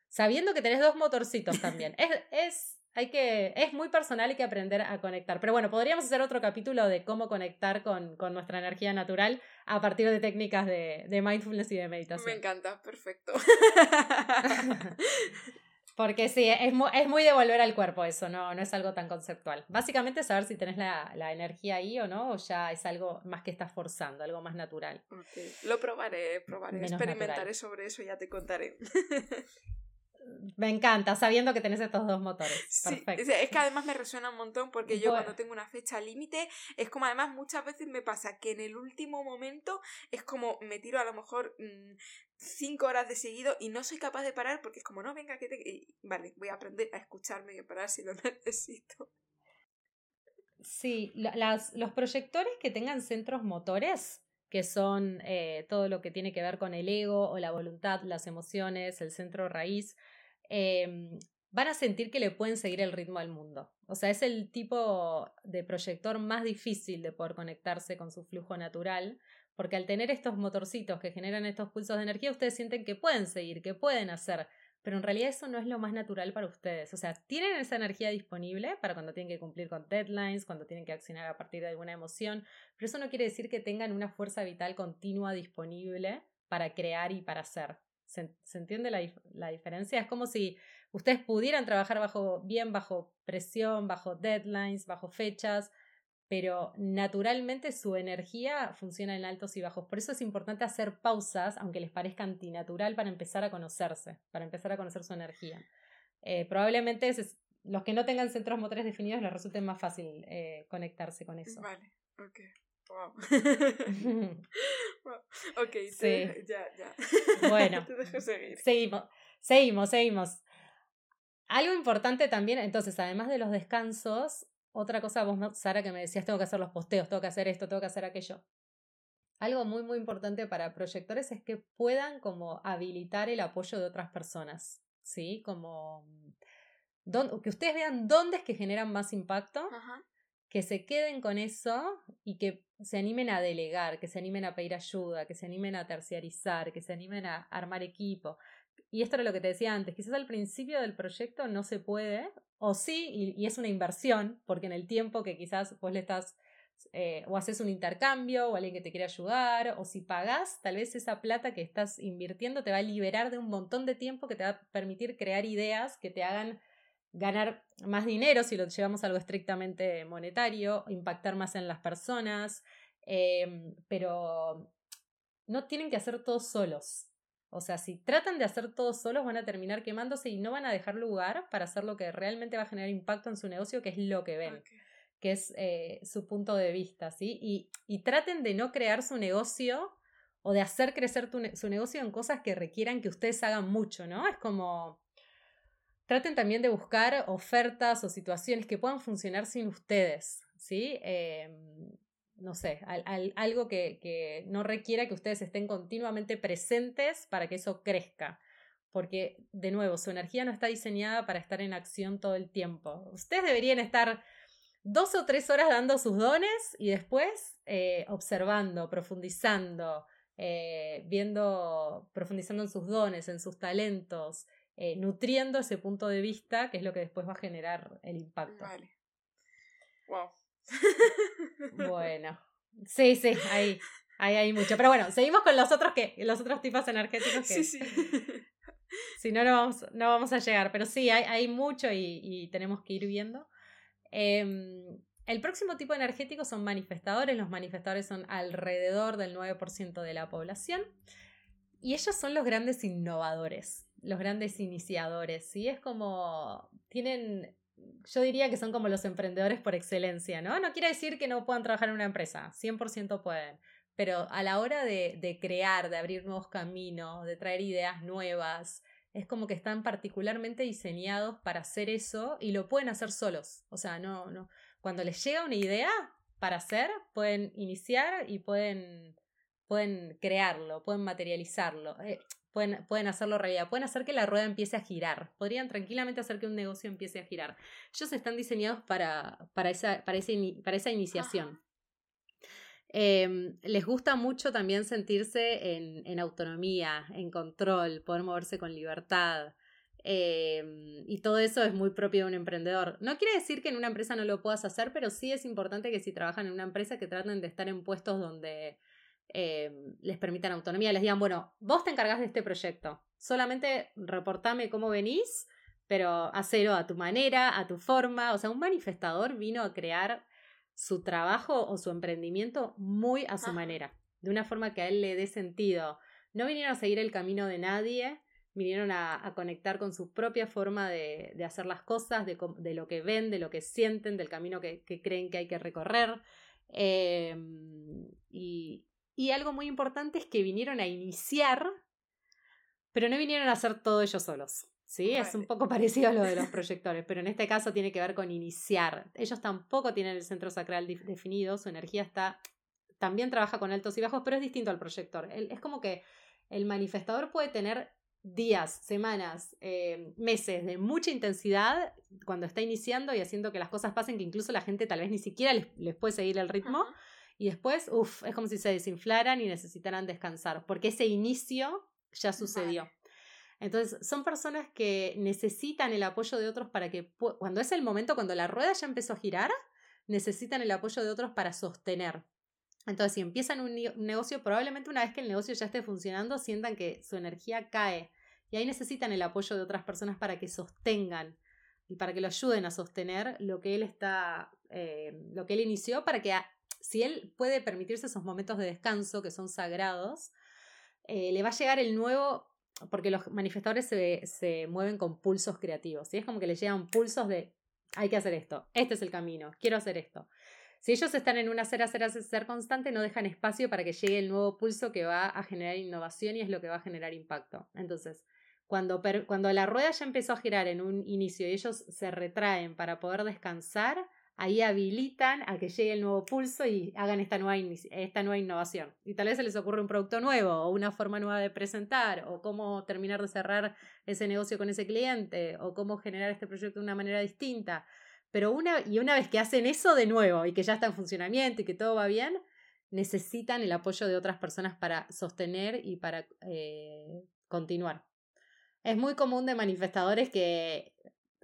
Sabiendo que tenés dos motorcitos también. es, es, hay que, es muy personal, hay que aprender a conectar. Pero bueno, podríamos hacer otro capítulo de cómo conectar con, con nuestra energía natural a partir de técnicas de, de mindfulness y de meditación. Me encanta, perfecto. Porque sí, es muy, es muy de volver al cuerpo eso, no, no es algo tan conceptual. Básicamente saber si tenés la, la energía ahí o no, o ya es algo más que estás forzando, algo más natural. Lo probaré, probaré, experimentaré sobre eso, ya te contaré. Me encanta, sabiendo que tenés estos dos motores. Perfecto. es que además me resuena un montón porque yo cuando tengo una fecha límite, es como además muchas veces me pasa que en el último momento es como me tiro a lo mejor mm, cinco horas de seguido y no soy capaz de parar porque es como, no, venga, que te... vale, voy a aprender a escucharme y a parar si lo necesito. Sí, las, los proyectores que tengan centros motores, que son eh, todo lo que tiene que ver con el ego o la voluntad, las emociones, el centro raíz, em, van a sentir que le pueden seguir el ritmo al mundo. O sea, es el tipo de proyector más difícil de poder conectarse con su flujo natural, porque al tener estos motorcitos que generan estos pulsos de energía, ustedes sienten que pueden seguir, que pueden hacer, pero en realidad eso no es lo más natural para ustedes. O sea, tienen esa energía disponible para cuando tienen que cumplir con deadlines, cuando tienen que accionar a partir de alguna emoción, pero eso no quiere decir que tengan una fuerza vital continua disponible para crear y para hacer. ¿Se, entiende la, la, diferencia? Es como si ustedes pudieran trabajar bien bajo presión, bajo deadlines, bajo fechas, pero naturalmente su energía funciona en altos y bajos. Por eso es importante hacer pausas, aunque les parezca antinatural, para empezar a conocerse, para empezar a conocer su energía. Eh, probablemente los que no tengan centros motores definidos les resulte más fácil eh, conectarse con eso. Vale, ok. Wow. Ok, ya, ya. Bueno, te dejo seguir. Seguimos, seguimos, seguimos. Algo importante también, entonces, además de los descansos, otra cosa, vos, Sara, que me decías, tengo que hacer los posteos, tengo que hacer esto, tengo que hacer aquello. Algo muy, muy importante para proyectores es que puedan como habilitar el apoyo de otras personas, ¿sí? Como que ustedes vean dónde es que generan más impacto, que se queden con eso y que se animen a delegar, que se animen a pedir ayuda, que se animen a terciarizar, que se animen a armar equipo. Y esto era lo que te decía antes, quizás al principio del proyecto no se puede, o sí, y, es una inversión, porque en el tiempo que quizás vos le estás, eh, o haces un intercambio, o alguien que te quiere ayudar, o si pagás, tal vez esa plata que estás invirtiendo te va a liberar de un montón de tiempo que te va a permitir crear ideas que te hagan ganar más dinero si lo llevamos a algo estrictamente monetario, impactar más en las personas, em, pero no tienen que hacer todos solos. O sea, si tratan de hacer todos solos van a terminar quemándose y no van a dejar lugar para hacer lo que realmente va a generar impacto en su negocio, que es lo que ven, que es eh, su punto de vista, ¿sí? Y, y, traten de no crear su negocio o de hacer crecer su negocio en cosas que requieran que ustedes hagan mucho, ¿no? Es como traten también de buscar ofertas o situaciones que puedan funcionar sin ustedes, ¿sí? Em, no sé, algo que, que, no requiera que ustedes estén continuamente presentes para que eso crezca. Porque, de nuevo, su energía no está diseñada para estar en acción todo el tiempo. Ustedes deberían estar dos o tres horas dando sus dones y después eh, observando, profundizando, eh, viendo, profundizando en sus dones, en sus talentos, eh, nutriendo ese punto de vista, que es lo que después va a generar el impacto. Vale. Wow. Bueno. Sí, sí, ahí, ahí hay mucho. Pero bueno, seguimos con los otros que, los otros tipos energéticos que. Sí, sí. si no, no vamos, no vamos a llegar. Pero sí, hay, hay mucho y, tenemos que ir viendo. Em, el próximo tipo energético son manifestadores. Los manifestadores son alrededor del 9% de la población. Y ellos son los grandes innovadores los grandes iniciadores, ¿sí? Es como, tienen, yo diría que son como los emprendedores por excelencia, ¿no? No quiere decir que no puedan trabajar en una empresa, 100% pueden, pero a la hora de, de crear, de abrir nuevos caminos, de traer ideas nuevas, es como que están particularmente diseñados para hacer eso y lo pueden hacer solos. O sea, no, no. Cuando les llega una idea para hacer, pueden iniciar y pueden, pueden crearlo, pueden materializarlo. Eh, Pueden, hacerlo realidad, pueden hacer que la rueda empiece a girar, podrían tranquilamente hacer que un negocio empiece a girar. Ellos están diseñados para, para, esa, para, para esa iniciación. Em, les gusta mucho también sentirse en, en, autonomía, en control, poder moverse con libertad. Em, y todo eso es muy propio de un emprendedor. No quiere decir que en una empresa no lo puedas hacer, pero sí es importante que si trabajan en una empresa que traten de estar en puestos donde eh, les permitan autonomía, les digan, bueno, vos te encargás de este proyecto, solamente reportame cómo venís, pero hacelo a tu manera, a tu forma. O sea, un manifestador vino a crear su trabajo o su emprendimiento muy a su manera, de una forma que a él le dé sentido. No vinieron a seguir el camino de nadie, vinieron a, conectar con su propia forma de, hacer las cosas, de, lo que ven, de lo que sienten, del camino que, creen que hay que recorrer. Eh, y, y algo muy importante es que vinieron a iniciar, pero no vinieron a hacer todo ellos solos. ¿Sí? Es un poco parecido a lo de los proyectores, pero en este caso tiene que ver con iniciar. Ellos tampoco tienen el centro sacral definido, su energía está. También trabaja con altos y bajos, pero es distinto al proyector. Es como que el manifestador puede tener días, semanas, eh, meses de mucha intensidad cuando está iniciando y haciendo que las cosas pasen, que incluso la gente tal vez ni siquiera les, puede seguir el ritmo. Y después, uff, es como si se desinflaran y necesitaran descansar, porque ese inicio ya sucedió. Entonces, son personas que necesitan el apoyo de otros para que, cuando es el momento, cuando la rueda ya empezó a girar, necesitan el apoyo de otros para sostener. Entonces, si empiezan un negocio, probablemente una vez que el negocio ya esté funcionando, sientan que su energía cae. Y ahí necesitan el apoyo de otras personas para que sostengan y para que lo ayuden a sostener lo que él está, eh, lo que él inició, para que si él puede permitirse esos momentos de descanso que son sagrados, eh, le va a llegar el nuevo, porque los manifestadores se, mueven con pulsos creativos, ¿sí? es como que le llegan pulsos de, hay que hacer esto, este es el camino, quiero hacer esto. Si ellos están en una hacer, hacer, hacer constante, no dejan espacio para que llegue el nuevo pulso que va a generar innovación y es lo que va a generar impacto. Entonces, cuando, cuando la rueda ya empezó a girar en un inicio y ellos se retraen para poder descansar, ahí habilitan a que llegue el nuevo pulso y hagan esta nueva, innovación. Y tal vez se les ocurre un producto nuevo o una forma nueva de presentar o cómo terminar de cerrar ese negocio con ese cliente o cómo generar este proyecto de una manera distinta. Pero una, y una vez que hacen eso de nuevo y que ya está en funcionamiento y que todo va bien, necesitan el apoyo de otras personas para sostener y para eh, continuar. Es muy común de manifestadores que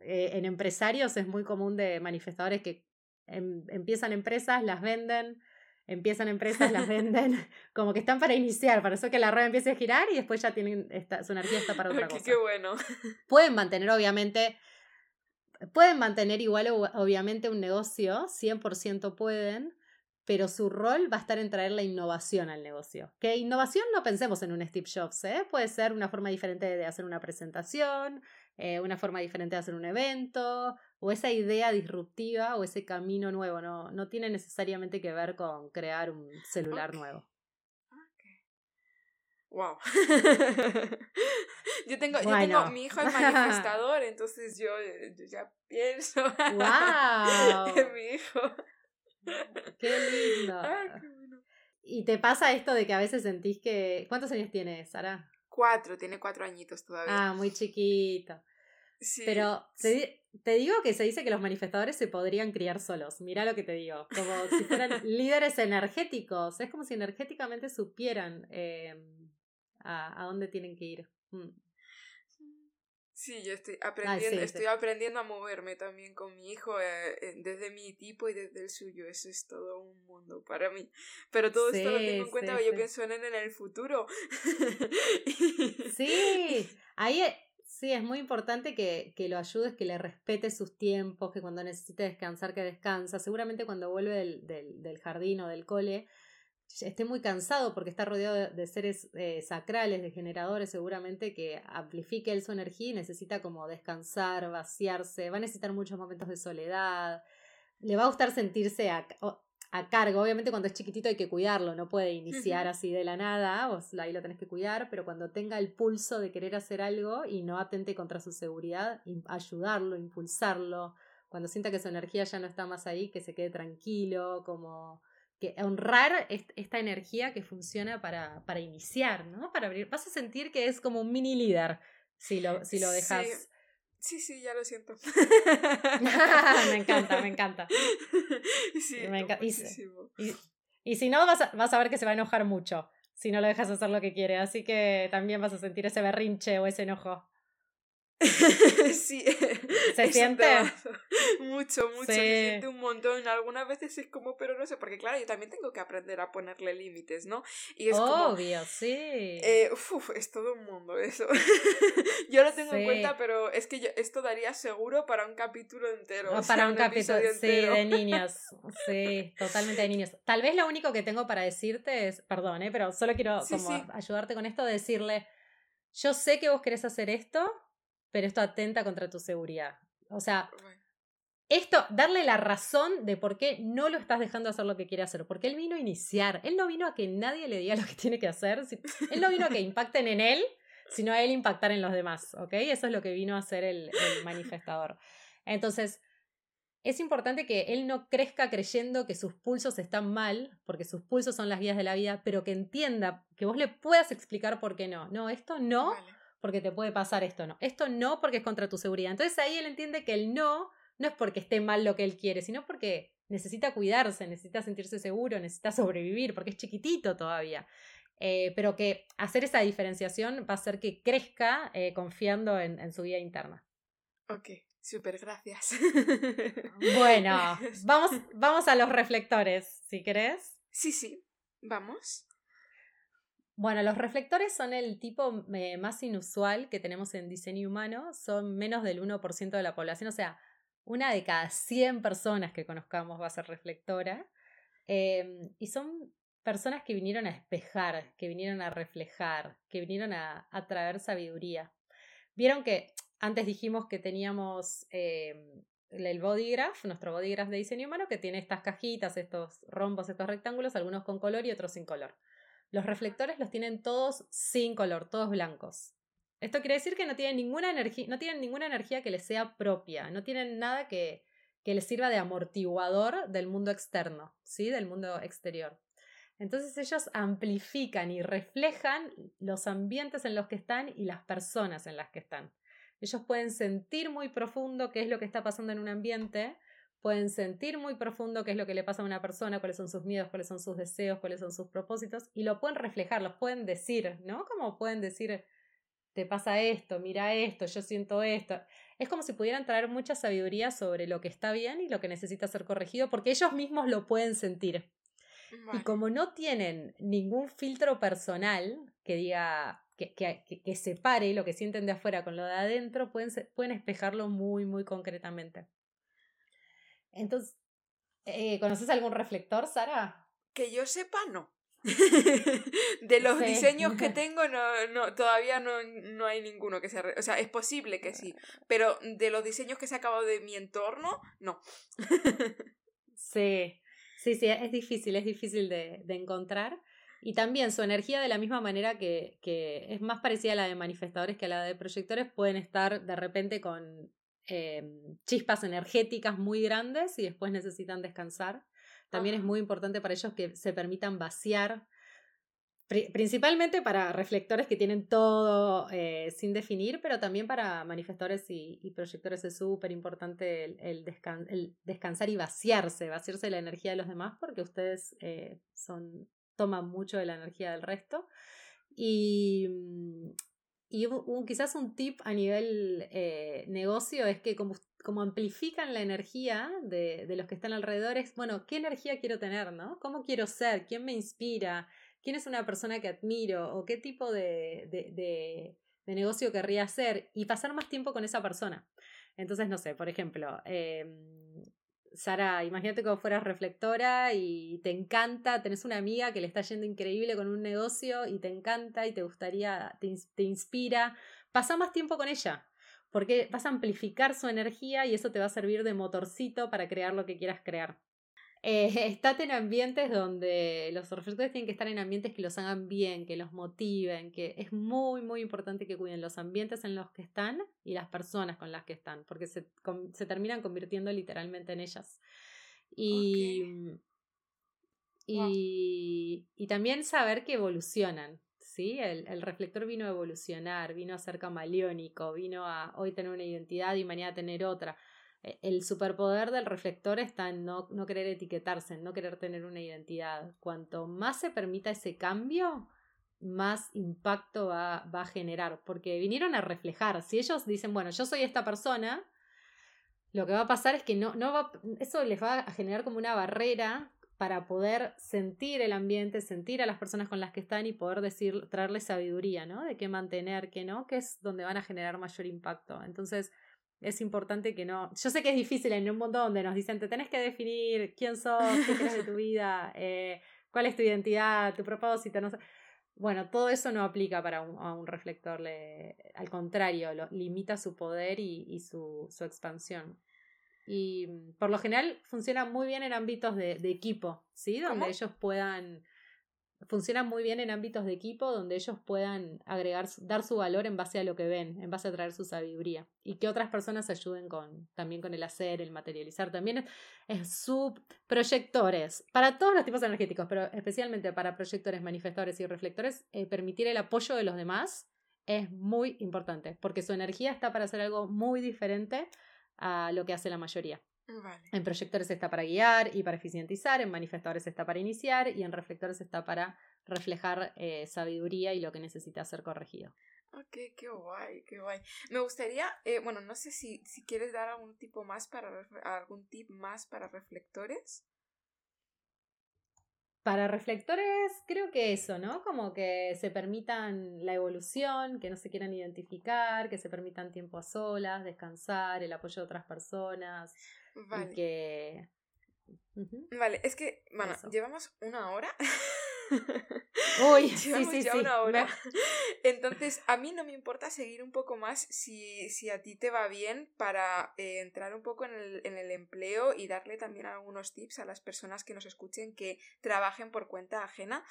eh, en empresarios es muy común de manifestadores que em, empiezan empresas, las venden, empiezan empresas, las venden, como que están para iniciar, para eso que la rueda empiece a girar y después ya tienen esta, su energía está para otra cosa. Qué bueno. Pueden mantener, obviamente, pueden mantener igual, obviamente, un negocio, 100% pueden, pero su rol va a estar en traer la innovación al negocio. Que innovación no pensemos en un Steve Jobs, ¿eh? puede ser una forma diferente de hacer una presentación, eh, una forma diferente de hacer un evento, o esa idea disruptiva o ese camino nuevo. No, no tiene necesariamente que ver con crear un celular nuevo. Wow. yo tengo, yo tengo, mi hijo es manifestador, entonces yo, yo ya pienso wow. en mi hijo. Qué lindo. ¿Y te pasa esto de que a veces sentís que... ¿Cuántos años tienes, Sara? Cuatro, tiene cuatro añitos todavía. Ah, muy chiquito. Sí. Pero te, te, digo que se dice que los manifestadores se podrían criar solos. Mira lo que te digo. Como si fueran líderes energéticos. Es como si energéticamente supieran em, a, a, dónde tienen que ir. Mm. Sí, yo estoy aprendiendo, estoy aprendiendo a moverme también con mi hijo eh, desde mi tipo y desde el suyo. Eso es todo un mundo para mí. Pero todo esto lo tengo en cuenta, yo pienso en él en el futuro. sí, ahí e, sí es muy importante que, que, lo ayudes, que le respete sus tiempos, que cuando necesite descansar, que descansa. Seguramente cuando vuelve del, del, del jardín o del cole esté muy cansado porque está rodeado de, seres eh, sacrales, de generadores seguramente que amplifique él su energía y necesita como descansar, vaciarse, va a necesitar muchos momentos de soledad, le va a gustar sentirse a, a cargo, obviamente cuando es chiquitito hay que cuidarlo, no puede iniciar así de la nada, vos ahí lo tenés que cuidar, pero cuando tenga el pulso de querer hacer algo y no atente contra su seguridad, ayudarlo, impulsarlo, cuando sienta que su energía ya no está más ahí, que se quede tranquilo, como que honrar esta energía que funciona para, para iniciar, ¿no? Para abrir. Vas a sentir que es como un mini líder si lo, si lo dejas. Sí. sí, ya lo siento. me encanta, me encanta. Sí, me encanta. Y, y, si no, vas a, vas a ver que se va a enojar mucho si no lo dejas hacer lo que quiere. Así que también vas a sentir ese berrinche o ese enojo. sí. ¿Se siente? Mucho, mucho. Se siente un montón. Algunas veces es como, pero no sé, porque claro, yo también tengo que aprender a ponerle límites, ¿no? Y es Obvio, sí. Eh, uf, es todo un mundo eso. yo lo tengo en cuenta, pero es que esto daría seguro para un capítulo entero. para un, capítulo, sí, de niños. Sí, totalmente de niños. Tal vez lo único que tengo para decirte es, perdón, ¿eh? pero solo quiero como ayudarte con esto, decirle, yo sé que vos querés hacer esto, pero esto atenta contra tu seguridad. O sea, esto, darle la razón de por qué no lo estás dejando hacer lo que quiere hacer, porque él vino a iniciar, él no vino a que nadie le diga lo que tiene que hacer, él no vino a que impacten en él, sino a él impactar en los demás, ¿ok? Eso es lo que vino a hacer el, el manifestador. Entonces, es importante que él no crezca creyendo que sus pulsos están mal, porque sus pulsos son las vías de la vida, pero que entienda, que vos le puedas explicar por qué no. No, esto no, porque te puede pasar esto no. Esto no porque es contra tu seguridad. Entonces ahí él entiende que el no no es porque esté mal lo que él quiere, sino porque necesita cuidarse, necesita sentirse seguro, necesita sobrevivir, porque es chiquitito todavía. Eh, pero que hacer esa diferenciación va a hacer que crezca eh, confiando en, su vida interna. Ok, súper gracias. Bueno, vamos, vamos a los reflectores, si querés. Sí, sí, vamos. Bueno, los reflectores son el tipo eh, más inusual que tenemos en diseño humano, son menos del 1% de la población, o sea, una de cada 100 personas que conozcamos va a ser reflectora. Em, y son personas que vinieron a espejar, que vinieron a reflejar, que vinieron a, traer sabiduría. Vieron que antes dijimos que teníamos em, el body graph, nuestro body graph de diseño humano, que tiene estas cajitas, estos rombos, estos rectángulos, algunos con color y otros sin color. Los reflectores los tienen todos sin color, todos blancos. Esto quiere decir que no tienen ninguna energía, no tienen ninguna energía que les sea propia, no tienen nada que, que les sirva de amortiguador del mundo externo, ¿sí? Del mundo exterior. Entonces ellos amplifican y reflejan los ambientes en los que están y las personas en las que están. Ellos pueden sentir muy profundo qué es lo que está pasando en un ambiente, pueden sentir muy profundo qué es lo que le pasa a una persona, cuáles son sus miedos, cuáles son sus deseos, cuáles son sus propósitos, y lo pueden reflejar, los pueden decir, ¿no? Como pueden decir, te pasa esto, mira esto, yo siento esto. Es como si pudieran traer mucha sabiduría sobre lo que está bien y lo que necesita ser corregido, porque ellos mismos lo pueden sentir. Y como no tienen ningún filtro personal que diga, que, que, que, separe lo que sienten de afuera con lo de adentro, pueden, pueden espejarlo muy, muy concretamente. Entonces, eh, ¿conoces algún reflector, Sara? Que yo sepa, no. de los diseños que tengo, no, no, todavía no, no hay ninguno que sea. O sea, es posible que sí, pero de los diseños que se ha acabado de mi entorno, no. sí, sí, sí, es difícil, es difícil de, de encontrar. Y también su energía, de la misma manera que, que, es más parecida a la de manifestadores que a la de proyectores, pueden estar de repente con Em, chispas energéticas muy grandes y después necesitan descansar. También es muy importante para ellos que se permitan vaciar, principalmente para reflectores que tienen todo eh, sin definir, pero también para manifestadores y, proyectores es súper importante el, descansar y vaciarse, vaciarse la energía de los demás porque ustedes eh, son, toman mucho de la energía del resto. Y, mm, y quizás un tip a nivel eh, negocio es que como, amplifican la energía de, de, los que están alrededor, es, bueno, ¿qué energía quiero tener? ¿no? ¿Cómo quiero ser? ¿Quién me inspira? ¿Quién es una persona que admiro? ¿O qué tipo de, de, negocio querría hacer? Y pasar más tiempo con esa persona. Entonces, no sé, por ejemplo, eh, Sara, imagínate como fueras reflectora y te encanta, tenés una amiga que le está yendo increíble con un negocio y te encanta y te gustaría, te, te inspira. Pasa más tiempo con ella, porque vas a amplificar su energía y eso te va a servir de motorcito para crear lo que quieras crear. Eh, estate en ambientes donde los reflectores tienen que estar en ambientes que los hagan bien, que los motiven, que es muy, muy importante que cuiden los ambientes en los que están y las personas con las que están, porque se, se terminan convirtiendo literalmente en ellas. Y, y, y, también saber que evolucionan. ¿sí? El, el, reflector vino a evolucionar, vino a ser camaleónico, vino a hoy tener una identidad y mañana tener otra. E, el superpoder del reflector está en no, no querer etiquetarse, en no querer tener una identidad. Cuanto más se permita ese cambio, más impacto va, va, a generar, porque vinieron a reflejar. Si ellos dicen, bueno, yo soy esta persona, lo que va a pasar es que no, no va, eso les va a generar como una barrera para poder sentir el ambiente, sentir a las personas con las que están y poder decir, traerles sabiduría, ¿no? De qué mantener, qué no, que es donde van a generar mayor impacto. Entonces, es importante que no. Yo sé que es difícil en un mundo donde nos dicen, te tenés que definir quién sos, qué crees de tu vida, eh, cuál es tu identidad, tu propósito, no sé. Bueno, todo eso no aplica para un, a un reflector, le, al contrario, lo, limita su poder y, y su, su, expansión. Y mm, por lo general funciona muy bien en ámbitos de, de equipo, ¿sí? Donde ellos puedan funcionan muy bien en ámbitos de equipo donde ellos puedan agregar, dar su valor en base a lo que ven, en base a traer su sabiduría y que otras personas ayuden con, también con el hacer, el materializar. También es, subproyectores, para todos los tipos energéticos, pero especialmente para proyectores, manifestadores y reflectores, eh, permitir el apoyo de los demás es muy importante porque su energía está para hacer algo muy diferente a lo que hace la mayoría. En proyectores está para guiar y para eficientizar, en manifestadores está para iniciar y en reflectores está para reflejar eh, sabiduría y lo que necesita ser corregido. Ok, qué guay, qué guay. Me gustaría, eh, bueno, no sé si, si quieres dar algún tipo más para algún tip más para reflectores. Para reflectores, creo que eso, ¿no? Como que se permitan la evolución, que no se quieran identificar, que se permitan tiempo a solas, descansar, el apoyo de otras personas. Vale. que... Vale, es que, bueno, llevamos una hora. Uy, Llevamos sí, sí, ya sí. una hora. Entonces, a mí no me importa seguir un poco más si, si a ti te va bien para eh, entrar un poco en el, en el empleo y darle también algunos tips a las personas que nos escuchen que trabajen por cuenta ajena.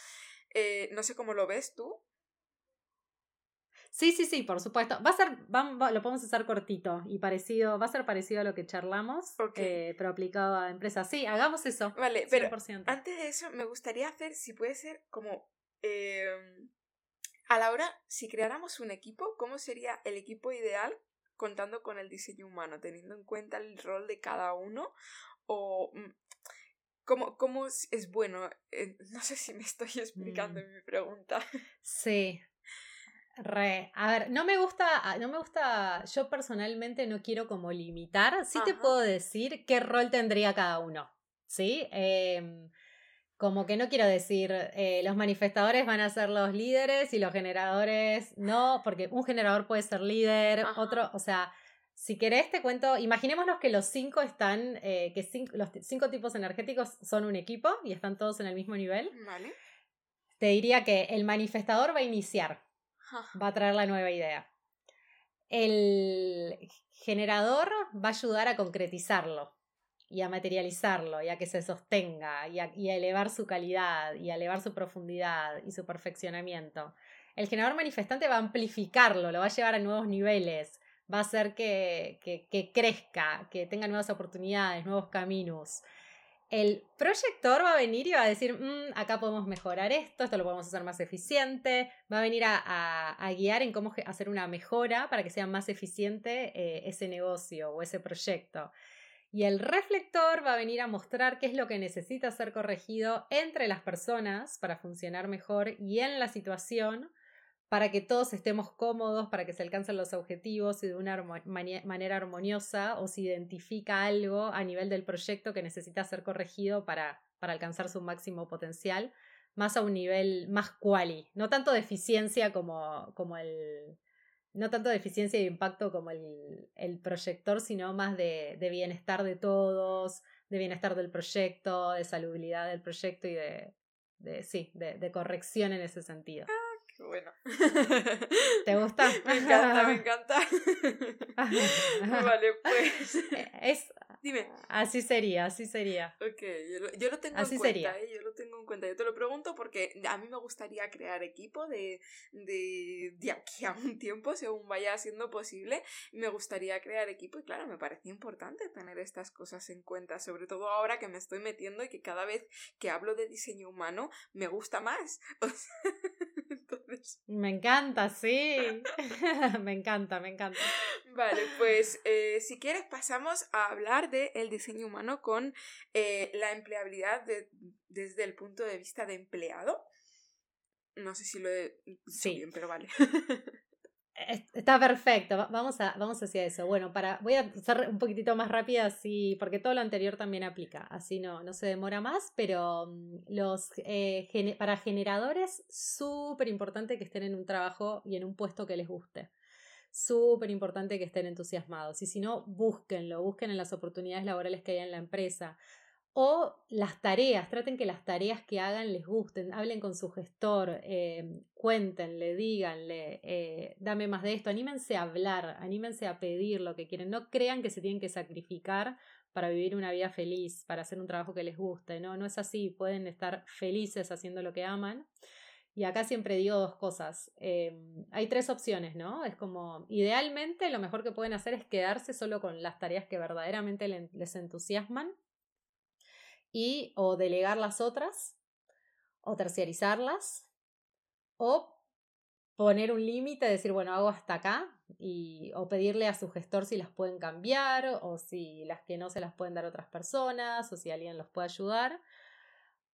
Eh, no sé cómo lo ves tú. Sí, sí, sí, por supuesto. Va a ser, va- va- lo podemos hacer cortito y parecido, va a ser parecido a lo que charlamos, Ok. eh, pero aplicado a empresas. Sí, hagamos eso. Vale, pero 100%. antes de eso me gustaría hacer, si puede ser, como... eh, a la hora, si creáramos un equipo, ¿cómo sería el equipo ideal contando con el diseño humano, teniendo en cuenta el rol de cada uno? O... mm, ¿Cómo, cómo es es bueno? Eh, no sé si me estoy explicando Mm. en mi pregunta. Sí. Re. A ver, no me gusta, no me gusta, yo personalmente no quiero como limitar, sí te puedo decir qué rol tendría cada uno, ¿sí? Em, como que no quiero decir, eh, los manifestadores van a ser los líderes y los generadores no, porque un generador puede ser líder, Ajá. otro, o sea, si querés te cuento, imaginémonos que los cinco están, eh, que cinco, los cinco tipos energéticos son un equipo y están todos en el mismo nivel. ¿Vale? Te diría que el manifestador va a iniciar, va a traer la nueva idea. El generador va a ayudar a concretizarlo y a materializarlo y a que se sostenga y a, elevar su calidad y a elevar su profundidad y su perfeccionamiento. El generador manifestante va a amplificarlo, lo va a llevar a nuevos niveles, va a hacer que, que crezca, que tenga nuevas oportunidades, nuevos caminos. El proyector va a venir y va a decir, "Mm, acá podemos mejorar esto, esto lo podemos hacer más eficiente, va a venir a, guiar en cómo hacer una mejora para que sea más eficiente eh, ese negocio o ese proyecto. Y el reflector va a venir a mostrar qué es lo que necesita ser corregido entre las personas para funcionar mejor y en la situación para que todos estemos cómodos, para que se alcancen los objetivos y de una manera armoniosa o se identifica algo a nivel del proyecto que necesita ser corregido para, para alcanzar su máximo potencial, más a un nivel más quali, no tanto de eficiencia como, como el... No tanto de eficiencia y de impacto como el, el proyector, sino más de, de bienestar de todos, de bienestar del proyecto, de salubridad del proyecto y de, de sí, de corrección en ese sentido. Bueno. ¿Te gusta? me encanta, me encanta. vale, pues. Es, Dime. así sería, así sería. Ok, yo lo, yo lo tengo Así en cuenta. ¿eh? yo lo tengo en cuenta. Yo te lo pregunto porque a mí me gustaría crear equipo de, de, de aquí a un tiempo, según vaya siendo posible. Me gustaría crear equipo y claro, me parece importante tener estas cosas en cuenta, sobre todo ahora que me estoy metiendo y que cada vez que hablo de diseño humano me gusta más. O sea, Entonces, Me encanta, sí. me encanta, me encanta. Vale, pues eh, si quieres pasamos a hablar del diseño humano con eh, la empleabilidad de- desde el punto de vista de empleado. No sé si lo he Sí. bien, pero vale. Es- Está perfecto, va- vamos, a, vamos hacia eso. Bueno, para, voy a ser un poquitito más rápida, así, porque todo lo anterior también aplica, así no, no se demora más, pero mm, los, eh, para generadores, súper importante que estén en un trabajo y en un puesto que les guste. Súper importante que estén entusiasmados. Y si no, búsquenlo, busquen en las oportunidades laborales que hay en la empresa. O las tareas, traten que las tareas que hagan les gusten, hablen con su gestor, eh, cuéntenle, díganle, eh, dame más de esto, anímense a hablar, anímense a pedir lo que quieren, no crean que se tienen que sacrificar para vivir una vida feliz, para hacer un trabajo que les guste, no, no es así, pueden estar felices haciendo lo que aman. Y acá siempre digo dos cosas. eh, hay tres opciones, ¿no? Es como, idealmente lo mejor que pueden hacer es quedarse solo con las tareas que verdaderamente le- les entusiasman y o delegar las otras, o terciarizarlas, o poner un límite, decir, bueno, hago hasta acá, y, o pedirle a su gestor si las pueden cambiar, o si las que no se las pueden dar otras personas, o si alguien los puede ayudar.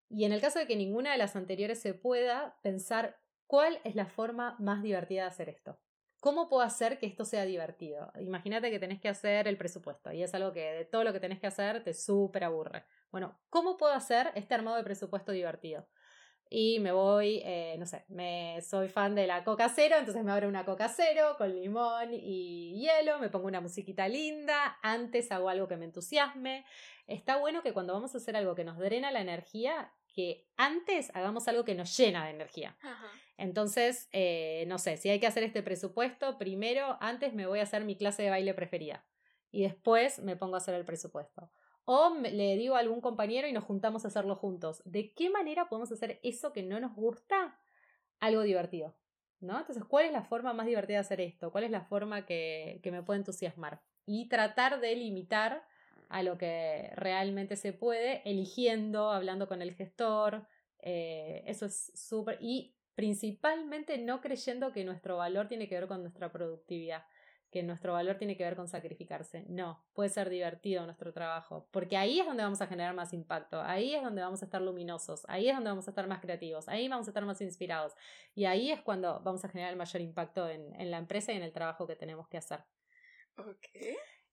Y en el caso de que ninguna de las anteriores se pueda, pensar cuál es la forma más divertida de hacer esto. ¿Cómo puedo hacer que esto sea divertido? Imagínate que tenés que hacer el presupuesto y es algo que de todo lo que tenés que hacer te súper aburre. Bueno, ¿cómo puedo hacer este armado de presupuesto divertido? Y me voy, eh, no sé, me soy fan de la Coca Cero, entonces me abro una Coca Cero con limón y hielo, me pongo una musiquita linda, antes hago algo que me entusiasme. Está bueno que cuando vamos a hacer algo que nos drena la energía, que antes hagamos algo que nos llena de energía. Entonces, eh, no sé, si hay que hacer este presupuesto, primero, antes me voy a hacer mi clase de baile preferida y después me pongo a hacer el presupuesto. O le digo a algún compañero y nos juntamos a hacerlo juntos. ¿De qué manera podemos hacer eso que no nos gusta algo divertido? ¿No? Entonces, ¿cuál es la forma más divertida de hacer esto? ¿Cuál es la forma que, que me puede entusiasmar? Y tratar de limitar a lo que realmente se puede, eligiendo, hablando con el gestor. Eh, eso es súper. Y principalmente no creyendo que nuestro valor tiene que ver con nuestra productividad que nuestro valor tiene que ver con sacrificarse. No, puede ser divertido nuestro trabajo, porque ahí es donde vamos a generar más impacto, ahí es donde vamos a estar luminosos, ahí es donde vamos a estar más creativos, ahí vamos a estar más inspirados y ahí es cuando vamos a generar el mayor impacto en, la empresa y en el trabajo que tenemos que hacer. Ok.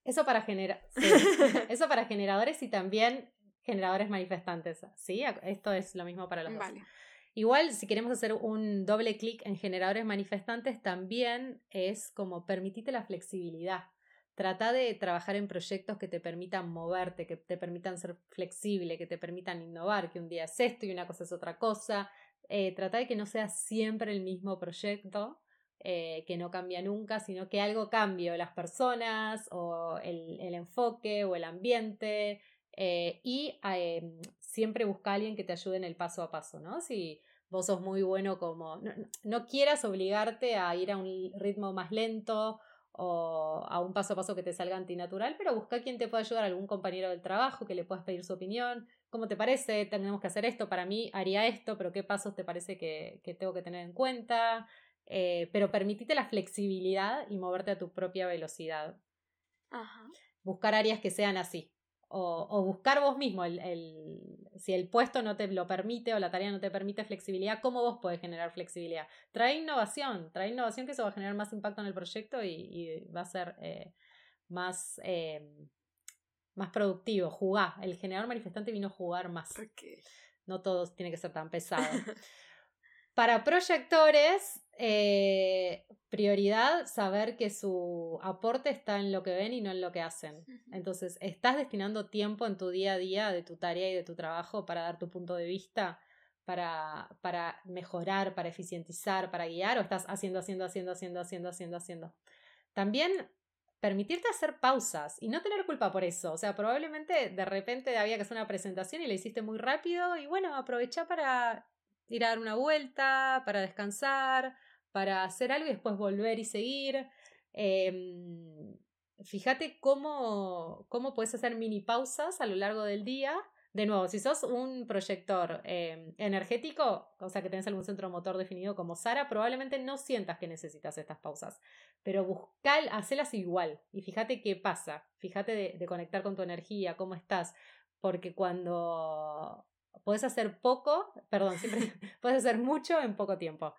Eso para, Eso para generadores y también generadores manifestantes. ¿sí? Esto es lo mismo para los vale. Igual, si queremos hacer un doble clic en generadores manifestantes, también es como permitite la flexibilidad. Trata de trabajar en proyectos que te permitan moverte, que te permitan ser flexible, que te permitan innovar, que un día es esto y una cosa es otra cosa. Eh, trata de que no sea siempre el mismo proyecto, eh, que no cambia nunca, sino que algo cambie, las personas, o el, el enfoque, o el ambiente, eh, y em, siempre busca a alguien que te ayude en el paso a paso, ¿no? Si vos sos muy bueno como, no, quieras obligarte a ir a un ritmo más lento o a un paso a paso que te salga antinatural, pero busca a quien te pueda ayudar, algún compañero del trabajo que le puedas pedir su opinión, ¿cómo te parece? Tenemos que hacer esto, para mí haría esto, pero ¿qué pasos te parece que, tengo que tener en cuenta? Eh, pero permitite la flexibilidad y moverte a tu propia velocidad. Buscar áreas que sean así, o, buscar vos mismo, el, si el puesto no te lo permite o la tarea no te permite flexibilidad, ¿cómo vos podés generar flexibilidad? Trae innovación, trae innovación que eso va a generar más impacto en el proyecto y, va a ser eh, más, eh, más productivo. Jugá, el generador manifestante vino a jugar más. No todo tiene que ser tan pesado. Para proyectores, eh, prioridad saber que su aporte está en lo que ven y no en lo que hacen. Entonces, ¿estás destinando tiempo en tu día a día de tu tarea y de tu trabajo para dar tu punto de vista, para, para mejorar, para eficientizar, para guiar? ¿O estás haciendo, haciendo, haciendo, haciendo, haciendo, haciendo, haciendo? También permitirte hacer pausas y no tener culpa por eso. O sea, probablemente de repente había que hacer una presentación y la hiciste muy rápido y bueno, aprovecha para ir a dar una vuelta, para descansar, para hacer algo y después volver y seguir. Em, fíjate cómo, cómo puedes hacer mini pausas a lo largo del día. De nuevo, si sos un proyector em, energético, o sea que tenés algún centro motor definido como Sara, probablemente no sientas que necesitas estas pausas. Pero buscar, hacelas igual y fíjate qué pasa. Fíjate de, conectar con tu energía, cómo estás. Porque cuando puedes hacer poco, perdón, siempre puedes hacer mucho en poco tiempo.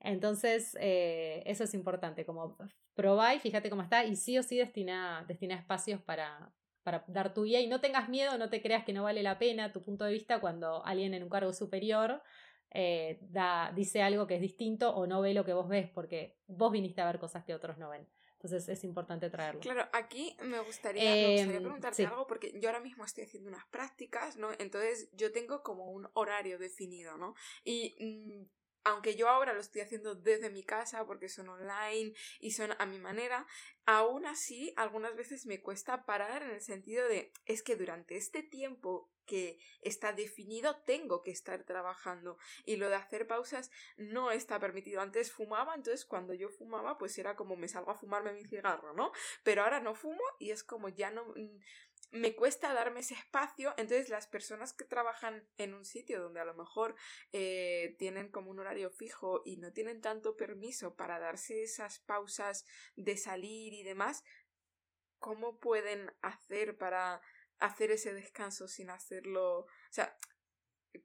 Entonces, eh, eso es importante, como probá y fíjate cómo está y sí o sí destina, destina espacios para, para dar tu guía y no tengas miedo, no te creas que no vale la pena tu punto de vista cuando alguien en un cargo superior eh, da, dice algo que es distinto o no ve lo que vos ves porque vos viniste a ver cosas que otros no ven. Entonces es importante traerlo. Claro, aquí me gustaría, em, preguntarte algo porque yo ahora mismo estoy haciendo unas prácticas, ¿no? Entonces yo tengo como un horario definido, ¿no? Y mm, aunque yo ahora lo estoy haciendo desde mi casa porque son online y son a mi manera, aún así algunas veces me cuesta parar en el sentido de es que durante este tiempo que está definido tengo que estar trabajando y lo de hacer pausas no está permitido. Antes fumaba, entonces cuando yo fumaba pues era como me salgo a fumarme mi cigarro, ¿no? Pero ahora no fumo y es como ya no me cuesta darme ese espacio, entonces las personas que trabajan en un sitio donde a lo mejor eh, tienen como un horario fijo y no tienen tanto permiso para darse esas pausas de salir y demás, ¿cómo pueden hacer para hacer ese descanso sin hacerlo? O sea,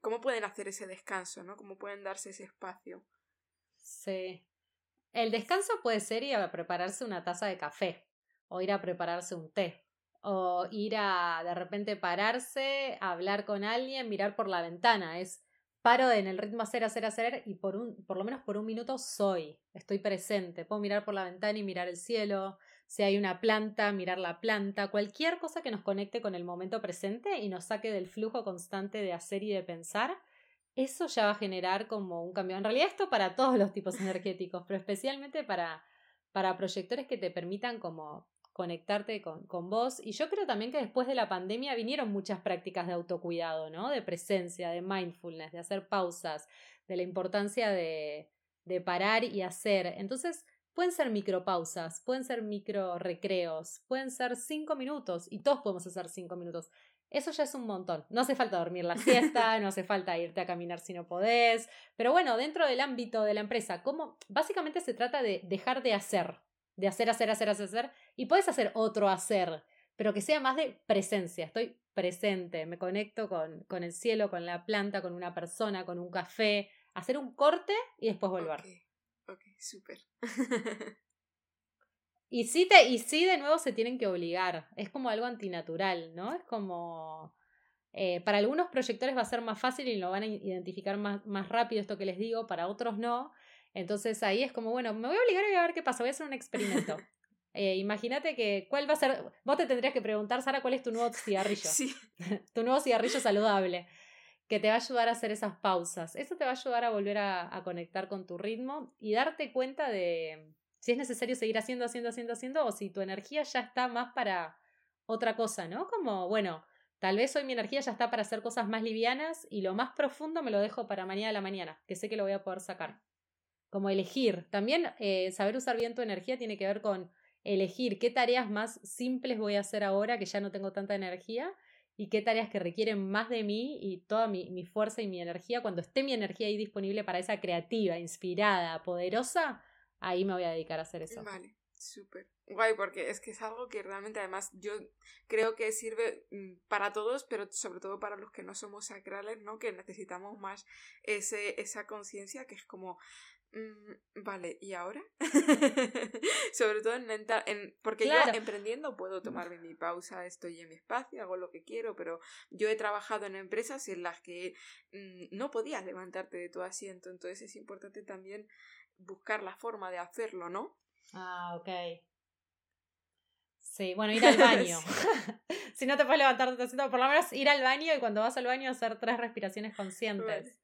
¿cómo pueden hacer ese descanso, no? ¿Cómo pueden darse ese espacio? Sí. El descanso puede ser ir a prepararse una taza de café o ir a prepararse un té o ir a de repente pararse, hablar con alguien, mirar por la ventana. Es paro en el ritmo hacer, hacer, hacer y por, un, por lo menos por un minuto soy, estoy presente. Puedo mirar por la ventana y mirar el cielo. Si hay una planta, mirar la planta, cualquier cosa que nos conecte con el momento presente y nos saque del flujo constante de hacer y de pensar, eso ya va a generar como un cambio. En realidad esto para todos los tipos energéticos, pero especialmente para, para proyectores que te permitan como conectarte con, con, vos. Y yo creo también que después de la pandemia vinieron muchas prácticas de autocuidado, ¿no? De presencia, de mindfulness, de hacer pausas, de la importancia de, de parar y hacer. Entonces, pueden ser micropausas, pueden ser micro recreos, pueden ser cinco minutos y todos podemos hacer cinco minutos. Eso ya es un montón. No hace falta dormir la siesta, no hace falta irte a caminar si no podés. Pero bueno, dentro del ámbito de la empresa, ¿cómo? Básicamente se trata de dejar de hacer. De hacer, hacer, hacer, hacer, hacer. Y puedes hacer otro hacer, pero que sea más de presencia. Estoy presente, me conecto con, con el cielo, con la planta, con una persona, con un café. Hacer un corte y después volver. Ok, ok, súper. Y sí, te, y sí, de nuevo se tienen que obligar. Es como algo antinatural, ¿no? Es como. Eh, para algunos proyectores va a ser más fácil y lo van a identificar más, más rápido esto que les digo, para otros no. Entonces ahí es como, bueno, me voy a obligar a ver qué pasa, voy a hacer un experimento. Eh, Imagínate que, ¿cuál va a ser? Vos te tendrías que preguntar, Sara, ¿cuál es tu nuevo cigarrillo? Sí. tu nuevo cigarrillo saludable, que te va a ayudar a hacer esas pausas. Eso te va a ayudar a volver a, a conectar con tu ritmo y darte cuenta de, si es necesario seguir haciendo, haciendo, haciendo, haciendo, o si tu energía ya está más para otra cosa, ¿no? Como, bueno, tal vez hoy mi energía ya está para hacer cosas más livianas y lo más profundo me lo dejo para mañana a la mañana, que sé que lo voy a poder sacar. Como elegir. También eh, saber usar bien tu energía tiene que ver con elegir qué tareas más simples voy a hacer ahora que ya no tengo tanta energía y qué tareas que requieren más de mí y toda mi, mi fuerza y mi energía, cuando esté mi energía ahí disponible para esa creativa, inspirada, poderosa, ahí me voy a dedicar a hacer eso. Vale, súper. Guay, porque es que es algo que realmente además yo creo que sirve mm, para todos, pero sobre todo para los que no somos sacrales, ¿no? Que necesitamos más ese, esa conciencia que es como, mm, vale, ¿y ahora? sobre todo en, en porque yo emprendiendo puedo tomarme mi pausa, estoy en mi espacio, hago lo que quiero, pero yo he trabajado en empresas en las que mm, no podías levantarte de tu asiento, entonces es importante también buscar la forma de hacerlo, ¿no? Ah, ok. Sí, bueno, ir al baño. si no te puedes levantar de por lo menos ir al baño y cuando vas al baño hacer tres respiraciones conscientes.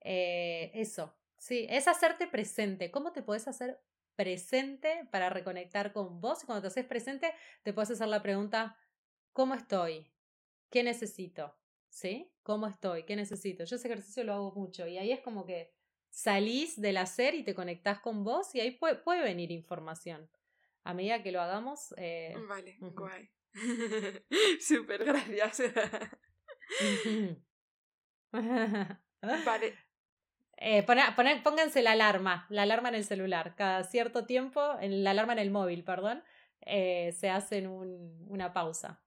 Eh, eso, sí, es hacerte presente. ¿Cómo te puedes hacer presente para reconectar con vos? Y cuando te haces presente, te puedes hacer la pregunta, ¿cómo estoy? ¿Qué necesito? ¿Sí? ¿Cómo estoy? ¿Qué necesito? Yo ese ejercicio lo hago mucho y ahí es como que salís del hacer y te conectás con vos y ahí puede, puede venir información. A medida que lo hagamos. Eh, vale, guay. Súper, gracias. vale. Eh, pónganse la alarma, la alarma en el celular. Cada cierto tiempo, la alarma en el móvil, perdón, eh, se hacen un, una pausa.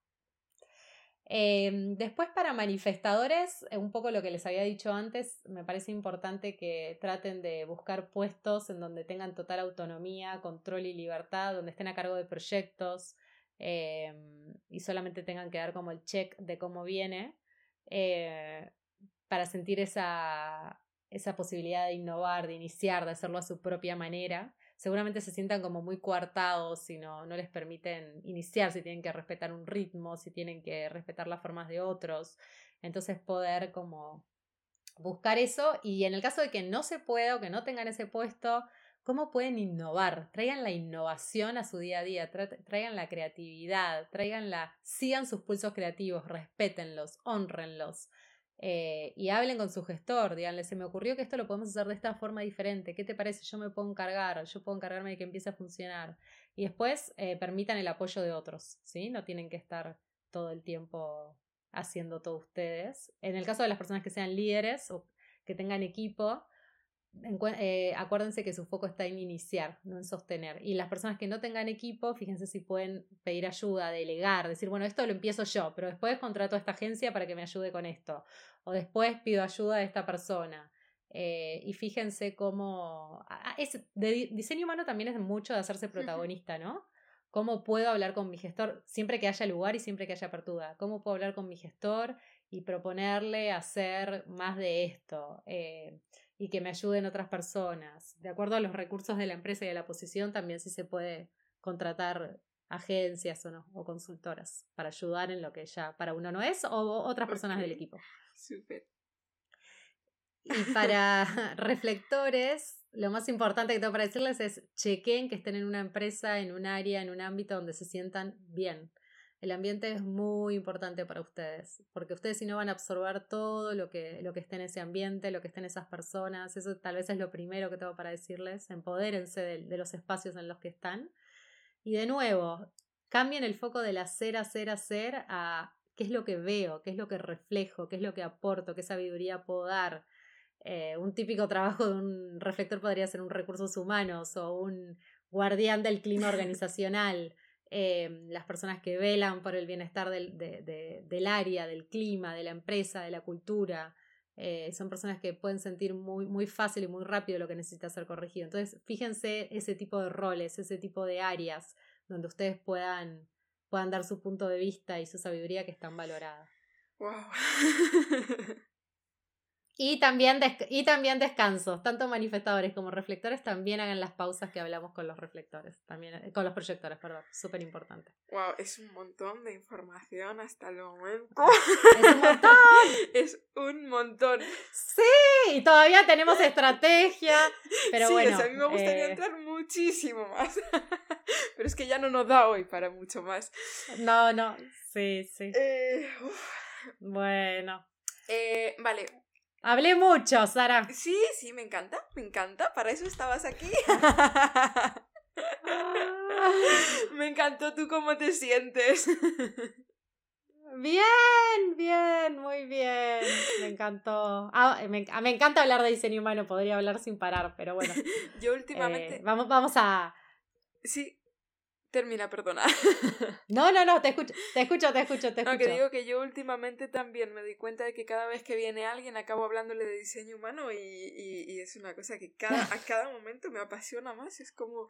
Em, después para manifestadores, eh, un poco lo que les había dicho antes, me parece importante que traten de buscar puestos en donde tengan total autonomía, control y libertad, donde estén a cargo de proyectos em, y solamente tengan que dar como el check de cómo viene para sentir esa, esa posibilidad de innovar, de iniciar, de hacerlo a su propia manera seguramente se sientan como muy coartados si no, no les permiten iniciar, si tienen que respetar un ritmo, si tienen que respetar las formas de otros. Entonces poder como buscar eso y en el caso de que no se pueda o que no tengan ese puesto, ¿cómo pueden innovar? Traigan la innovación a su día a día, traigan la creatividad, traigan la, sigan sus pulsos creativos, respétenlos, honrenlos. Eh, y hablen con su gestor, díganle, se me ocurrió que esto lo podemos hacer de esta forma diferente, ¿qué te parece? Yo me puedo encargar, yo puedo encargarme de que empiece a funcionar. Y después eh, permitan el apoyo de otros, ¿sí? No tienen que estar todo el tiempo haciendo todo ustedes. En el caso de las personas que sean líderes o que tengan equipo, eh, acuérdense que su foco está en iniciar, no en sostener. Y las personas que no tengan equipo, fíjense si pueden pedir ayuda, delegar, decir, bueno, esto lo empiezo yo, pero después contrato a esta agencia para que me ayude con esto. O después pido ayuda de esta persona. Eh, y fíjense cómo... Es, de diseño humano también es mucho de hacerse protagonista, ¿no? ¿Cómo puedo hablar con mi gestor siempre que haya lugar y siempre que haya apertura? ¿Cómo puedo hablar con mi gestor y proponerle hacer más de esto? Eh, y que me ayuden otras personas. De acuerdo a los recursos de la empresa y de la posición, también sí se puede contratar agencias o no, o consultoras para ayudar en lo que ya para uno no es o otras personas del equipo. Súper. Y para reflectores, lo más importante que tengo para decirles es chequen que estén en una empresa, en un área, en un ámbito donde se sientan bien. El ambiente es muy importante para ustedes, porque ustedes si no van a absorber todo lo que, lo que esté en ese ambiente, lo que esté en esas personas, eso tal vez es lo primero que tengo para decirles, empodérense de, los espacios en los que están. Y de nuevo, cambien el foco del hacer, hacer, hacer a qué es lo que veo, qué es lo que reflejo, qué es lo que aporto, qué sabiduría puedo dar. Eh, un típico trabajo de un reflector podría ser un recursos humanos o un guardián del clima organizacional. Em, las personas que velan por el bienestar del, del, área, del clima, de la empresa, de la cultura. Eh, son personas que pueden sentir muy, muy fácil y muy rápido lo que necesita ser corregido. Entonces, fíjense ese tipo de roles, ese tipo de áreas donde ustedes puedan, puedan dar su punto de vista y su sabiduría que están valoradas. Wow. Y también, y también descansos, tanto manifestadores como reflectores también hagan las pausas que hablamos con los reflectores, también eh, con los proyectores, perdón, súper importante. Wow, es un montón de información hasta el momento. Es un montón. es un montón. Sí, y todavía tenemos estrategia, pero bueno. a mí me gustaría eh, entrar muchísimo más, pero es que ya no nos da hoy para mucho más. No, no, sí, sí. Eh, bueno. vale, Hablé mucho, Sara. Sí, sí, me encanta, me encanta. Para eso estabas aquí. me encantó tú cómo te sientes. Bien, bien, muy bien. Me encantó. Ah, me, me, encanta hablar de diseño humano, podría hablar sin parar, pero bueno. Yo últimamente. Eh, vamos, vamos a. Sí, Termina, perdona. No, no, no, te escucho, te escucho, te escucho, te escucho. No, que digo que yo últimamente también me doy cuenta de que cada vez que viene alguien acabo hablándole de diseño humano y, y, es una cosa que cada, a cada momento me apasiona más. Es como...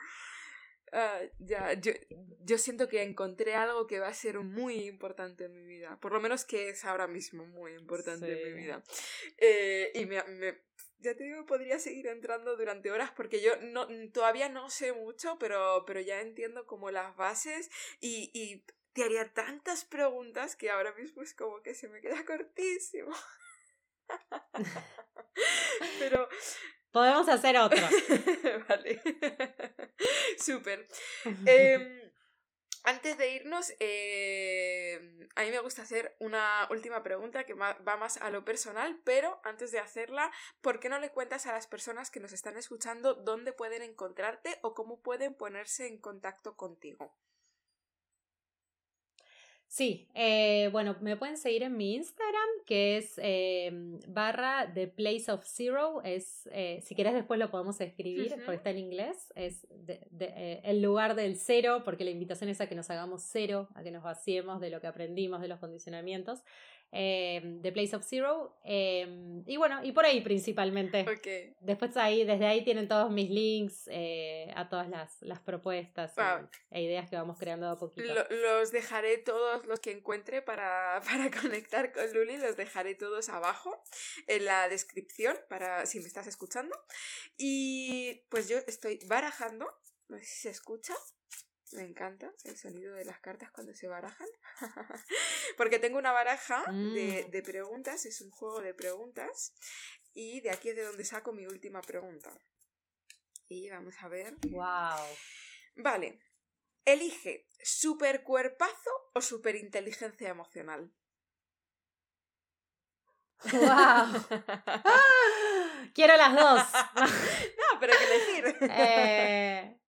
Ah, ya, yo, yo siento que encontré algo que va a ser muy importante en mi vida. Por lo menos que es ahora mismo muy importante en mi vida. Eh, y me, me, ya te digo, podría seguir entrando durante horas porque yo no, todavía no sé mucho, pero, pero ya entiendo como las bases y, y te haría tantas preguntas que ahora mismo es como que se me queda cortísimo. pero... Podemos hacer otro. vale. Súper. Eh, antes de irnos, eh, a mí me gusta hacer una última pregunta que va más a lo personal, pero antes de hacerla, ¿por qué no le cuentas a las personas que nos están escuchando dónde pueden encontrarte o cómo pueden ponerse en contacto contigo? Sí, eh, bueno, me pueden seguir en mi Instagram, que es eh, barra The Place of Zero. Es, eh, si querés después lo podemos escribir, porque está en inglés. Es el lugar del cero, porque la invitación es a que nos hagamos cero, a que nos vaciemos de lo que aprendimos, de los condicionamientos. Eh, The Place of Zero. Em, y bueno, y por ahí principalmente. Después ahí, desde ahí tienen todos mis links eh, a todas las, las propuestas e ideas que vamos creando a poquito. los dejaré todos los que encuentre para, para conectar con Luli, los dejaré todos abajo en la descripción para si me estás escuchando. Y pues yo estoy barajando, no sé si se escucha. Me encanta el sonido de las cartas cuando se barajan. Porque tengo una baraja de, mm. de, preguntas, es un juego de preguntas. Y de aquí es de donde saco mi última pregunta. Y vamos a ver. ¡Wow! Vale. Elige super cuerpazo o super inteligencia emocional. ¡Wow! Quiero las dos. no, pero hay que elegir. Eh,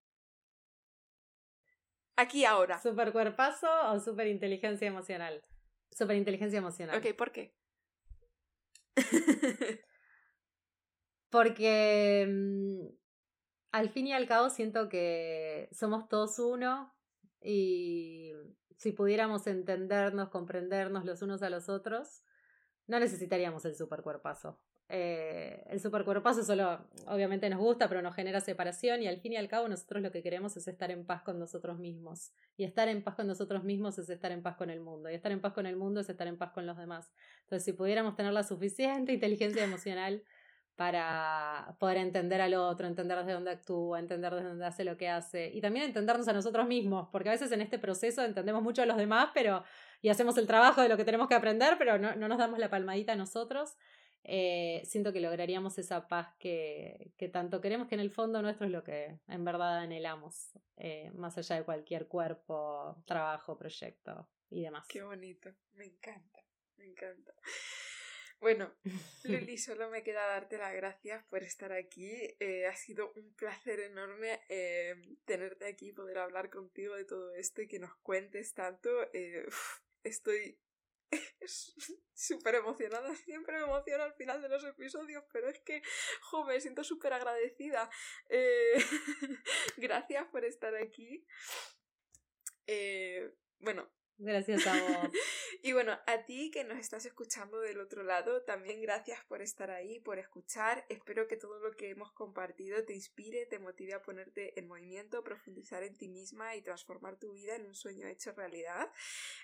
Aquí ahora. ¿Super cuerpazo o super inteligencia emocional? Super inteligencia emocional. Ok, ¿por qué? Porque mm, al fin y al cabo siento que somos todos uno y si pudiéramos entendernos, comprendernos los unos a los otros, no necesitaríamos el super cuerpazo. Eh, el supercuerpazo solo obviamente nos gusta, pero nos genera separación y al fin y al cabo nosotros lo que queremos es estar en paz con nosotros mismos. Y estar en paz con nosotros mismos es estar en paz con el mundo. Y estar en paz con el mundo es estar en paz con los demás. Entonces, si pudiéramos tener la suficiente inteligencia emocional para poder entender al otro, entender desde dónde actúa, entender desde dónde hace lo que hace y también entendernos a nosotros mismos, porque a veces en este proceso entendemos mucho a los demás, pero y hacemos el trabajo de lo que tenemos que aprender, pero no, no nos damos la palmadita a nosotros. Eh, siento que lograríamos esa paz que, que, tanto queremos, que en el fondo nuestro es lo que en verdad anhelamos, eh, más allá de cualquier cuerpo, trabajo, proyecto y demás. Qué bonito, me encanta, me encanta. Bueno, Luli, solo me queda darte las gracias por estar aquí. Eh, ha sido un placer enorme tenerte aquí, poder hablar contigo de todo esto y que nos cuentes tanto. estoy súper emocionada, siempre me emociona al final de los episodios, pero es que, jo, me siento súper agradecida. Eh, gracias por estar aquí. Eh, bueno, Gracias a vos. y bueno, a ti que nos estás escuchando del otro lado, también gracias por estar ahí, por escuchar. Espero que todo lo que hemos compartido te inspire, te motive a ponerte en movimiento, profundizar en ti misma y transformar tu vida en un sueño hecho realidad.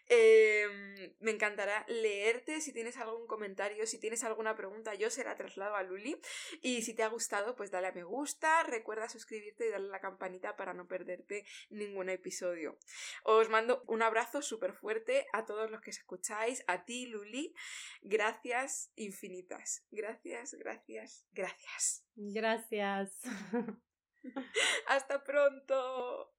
Em, me encantará leerte. Si tienes algún comentario, si tienes alguna pregunta, yo se la traslado a Luli. Y si te ha gustado, pues dale a me gusta, recuerda suscribirte y darle a la campanita para no perderte ningún episodio. Os mando un abrazo súper fuerte a todos los que escucháis, a ti, Luli. Gracias infinitas. Gracias, gracias, gracias. Gracias. Hasta pronto.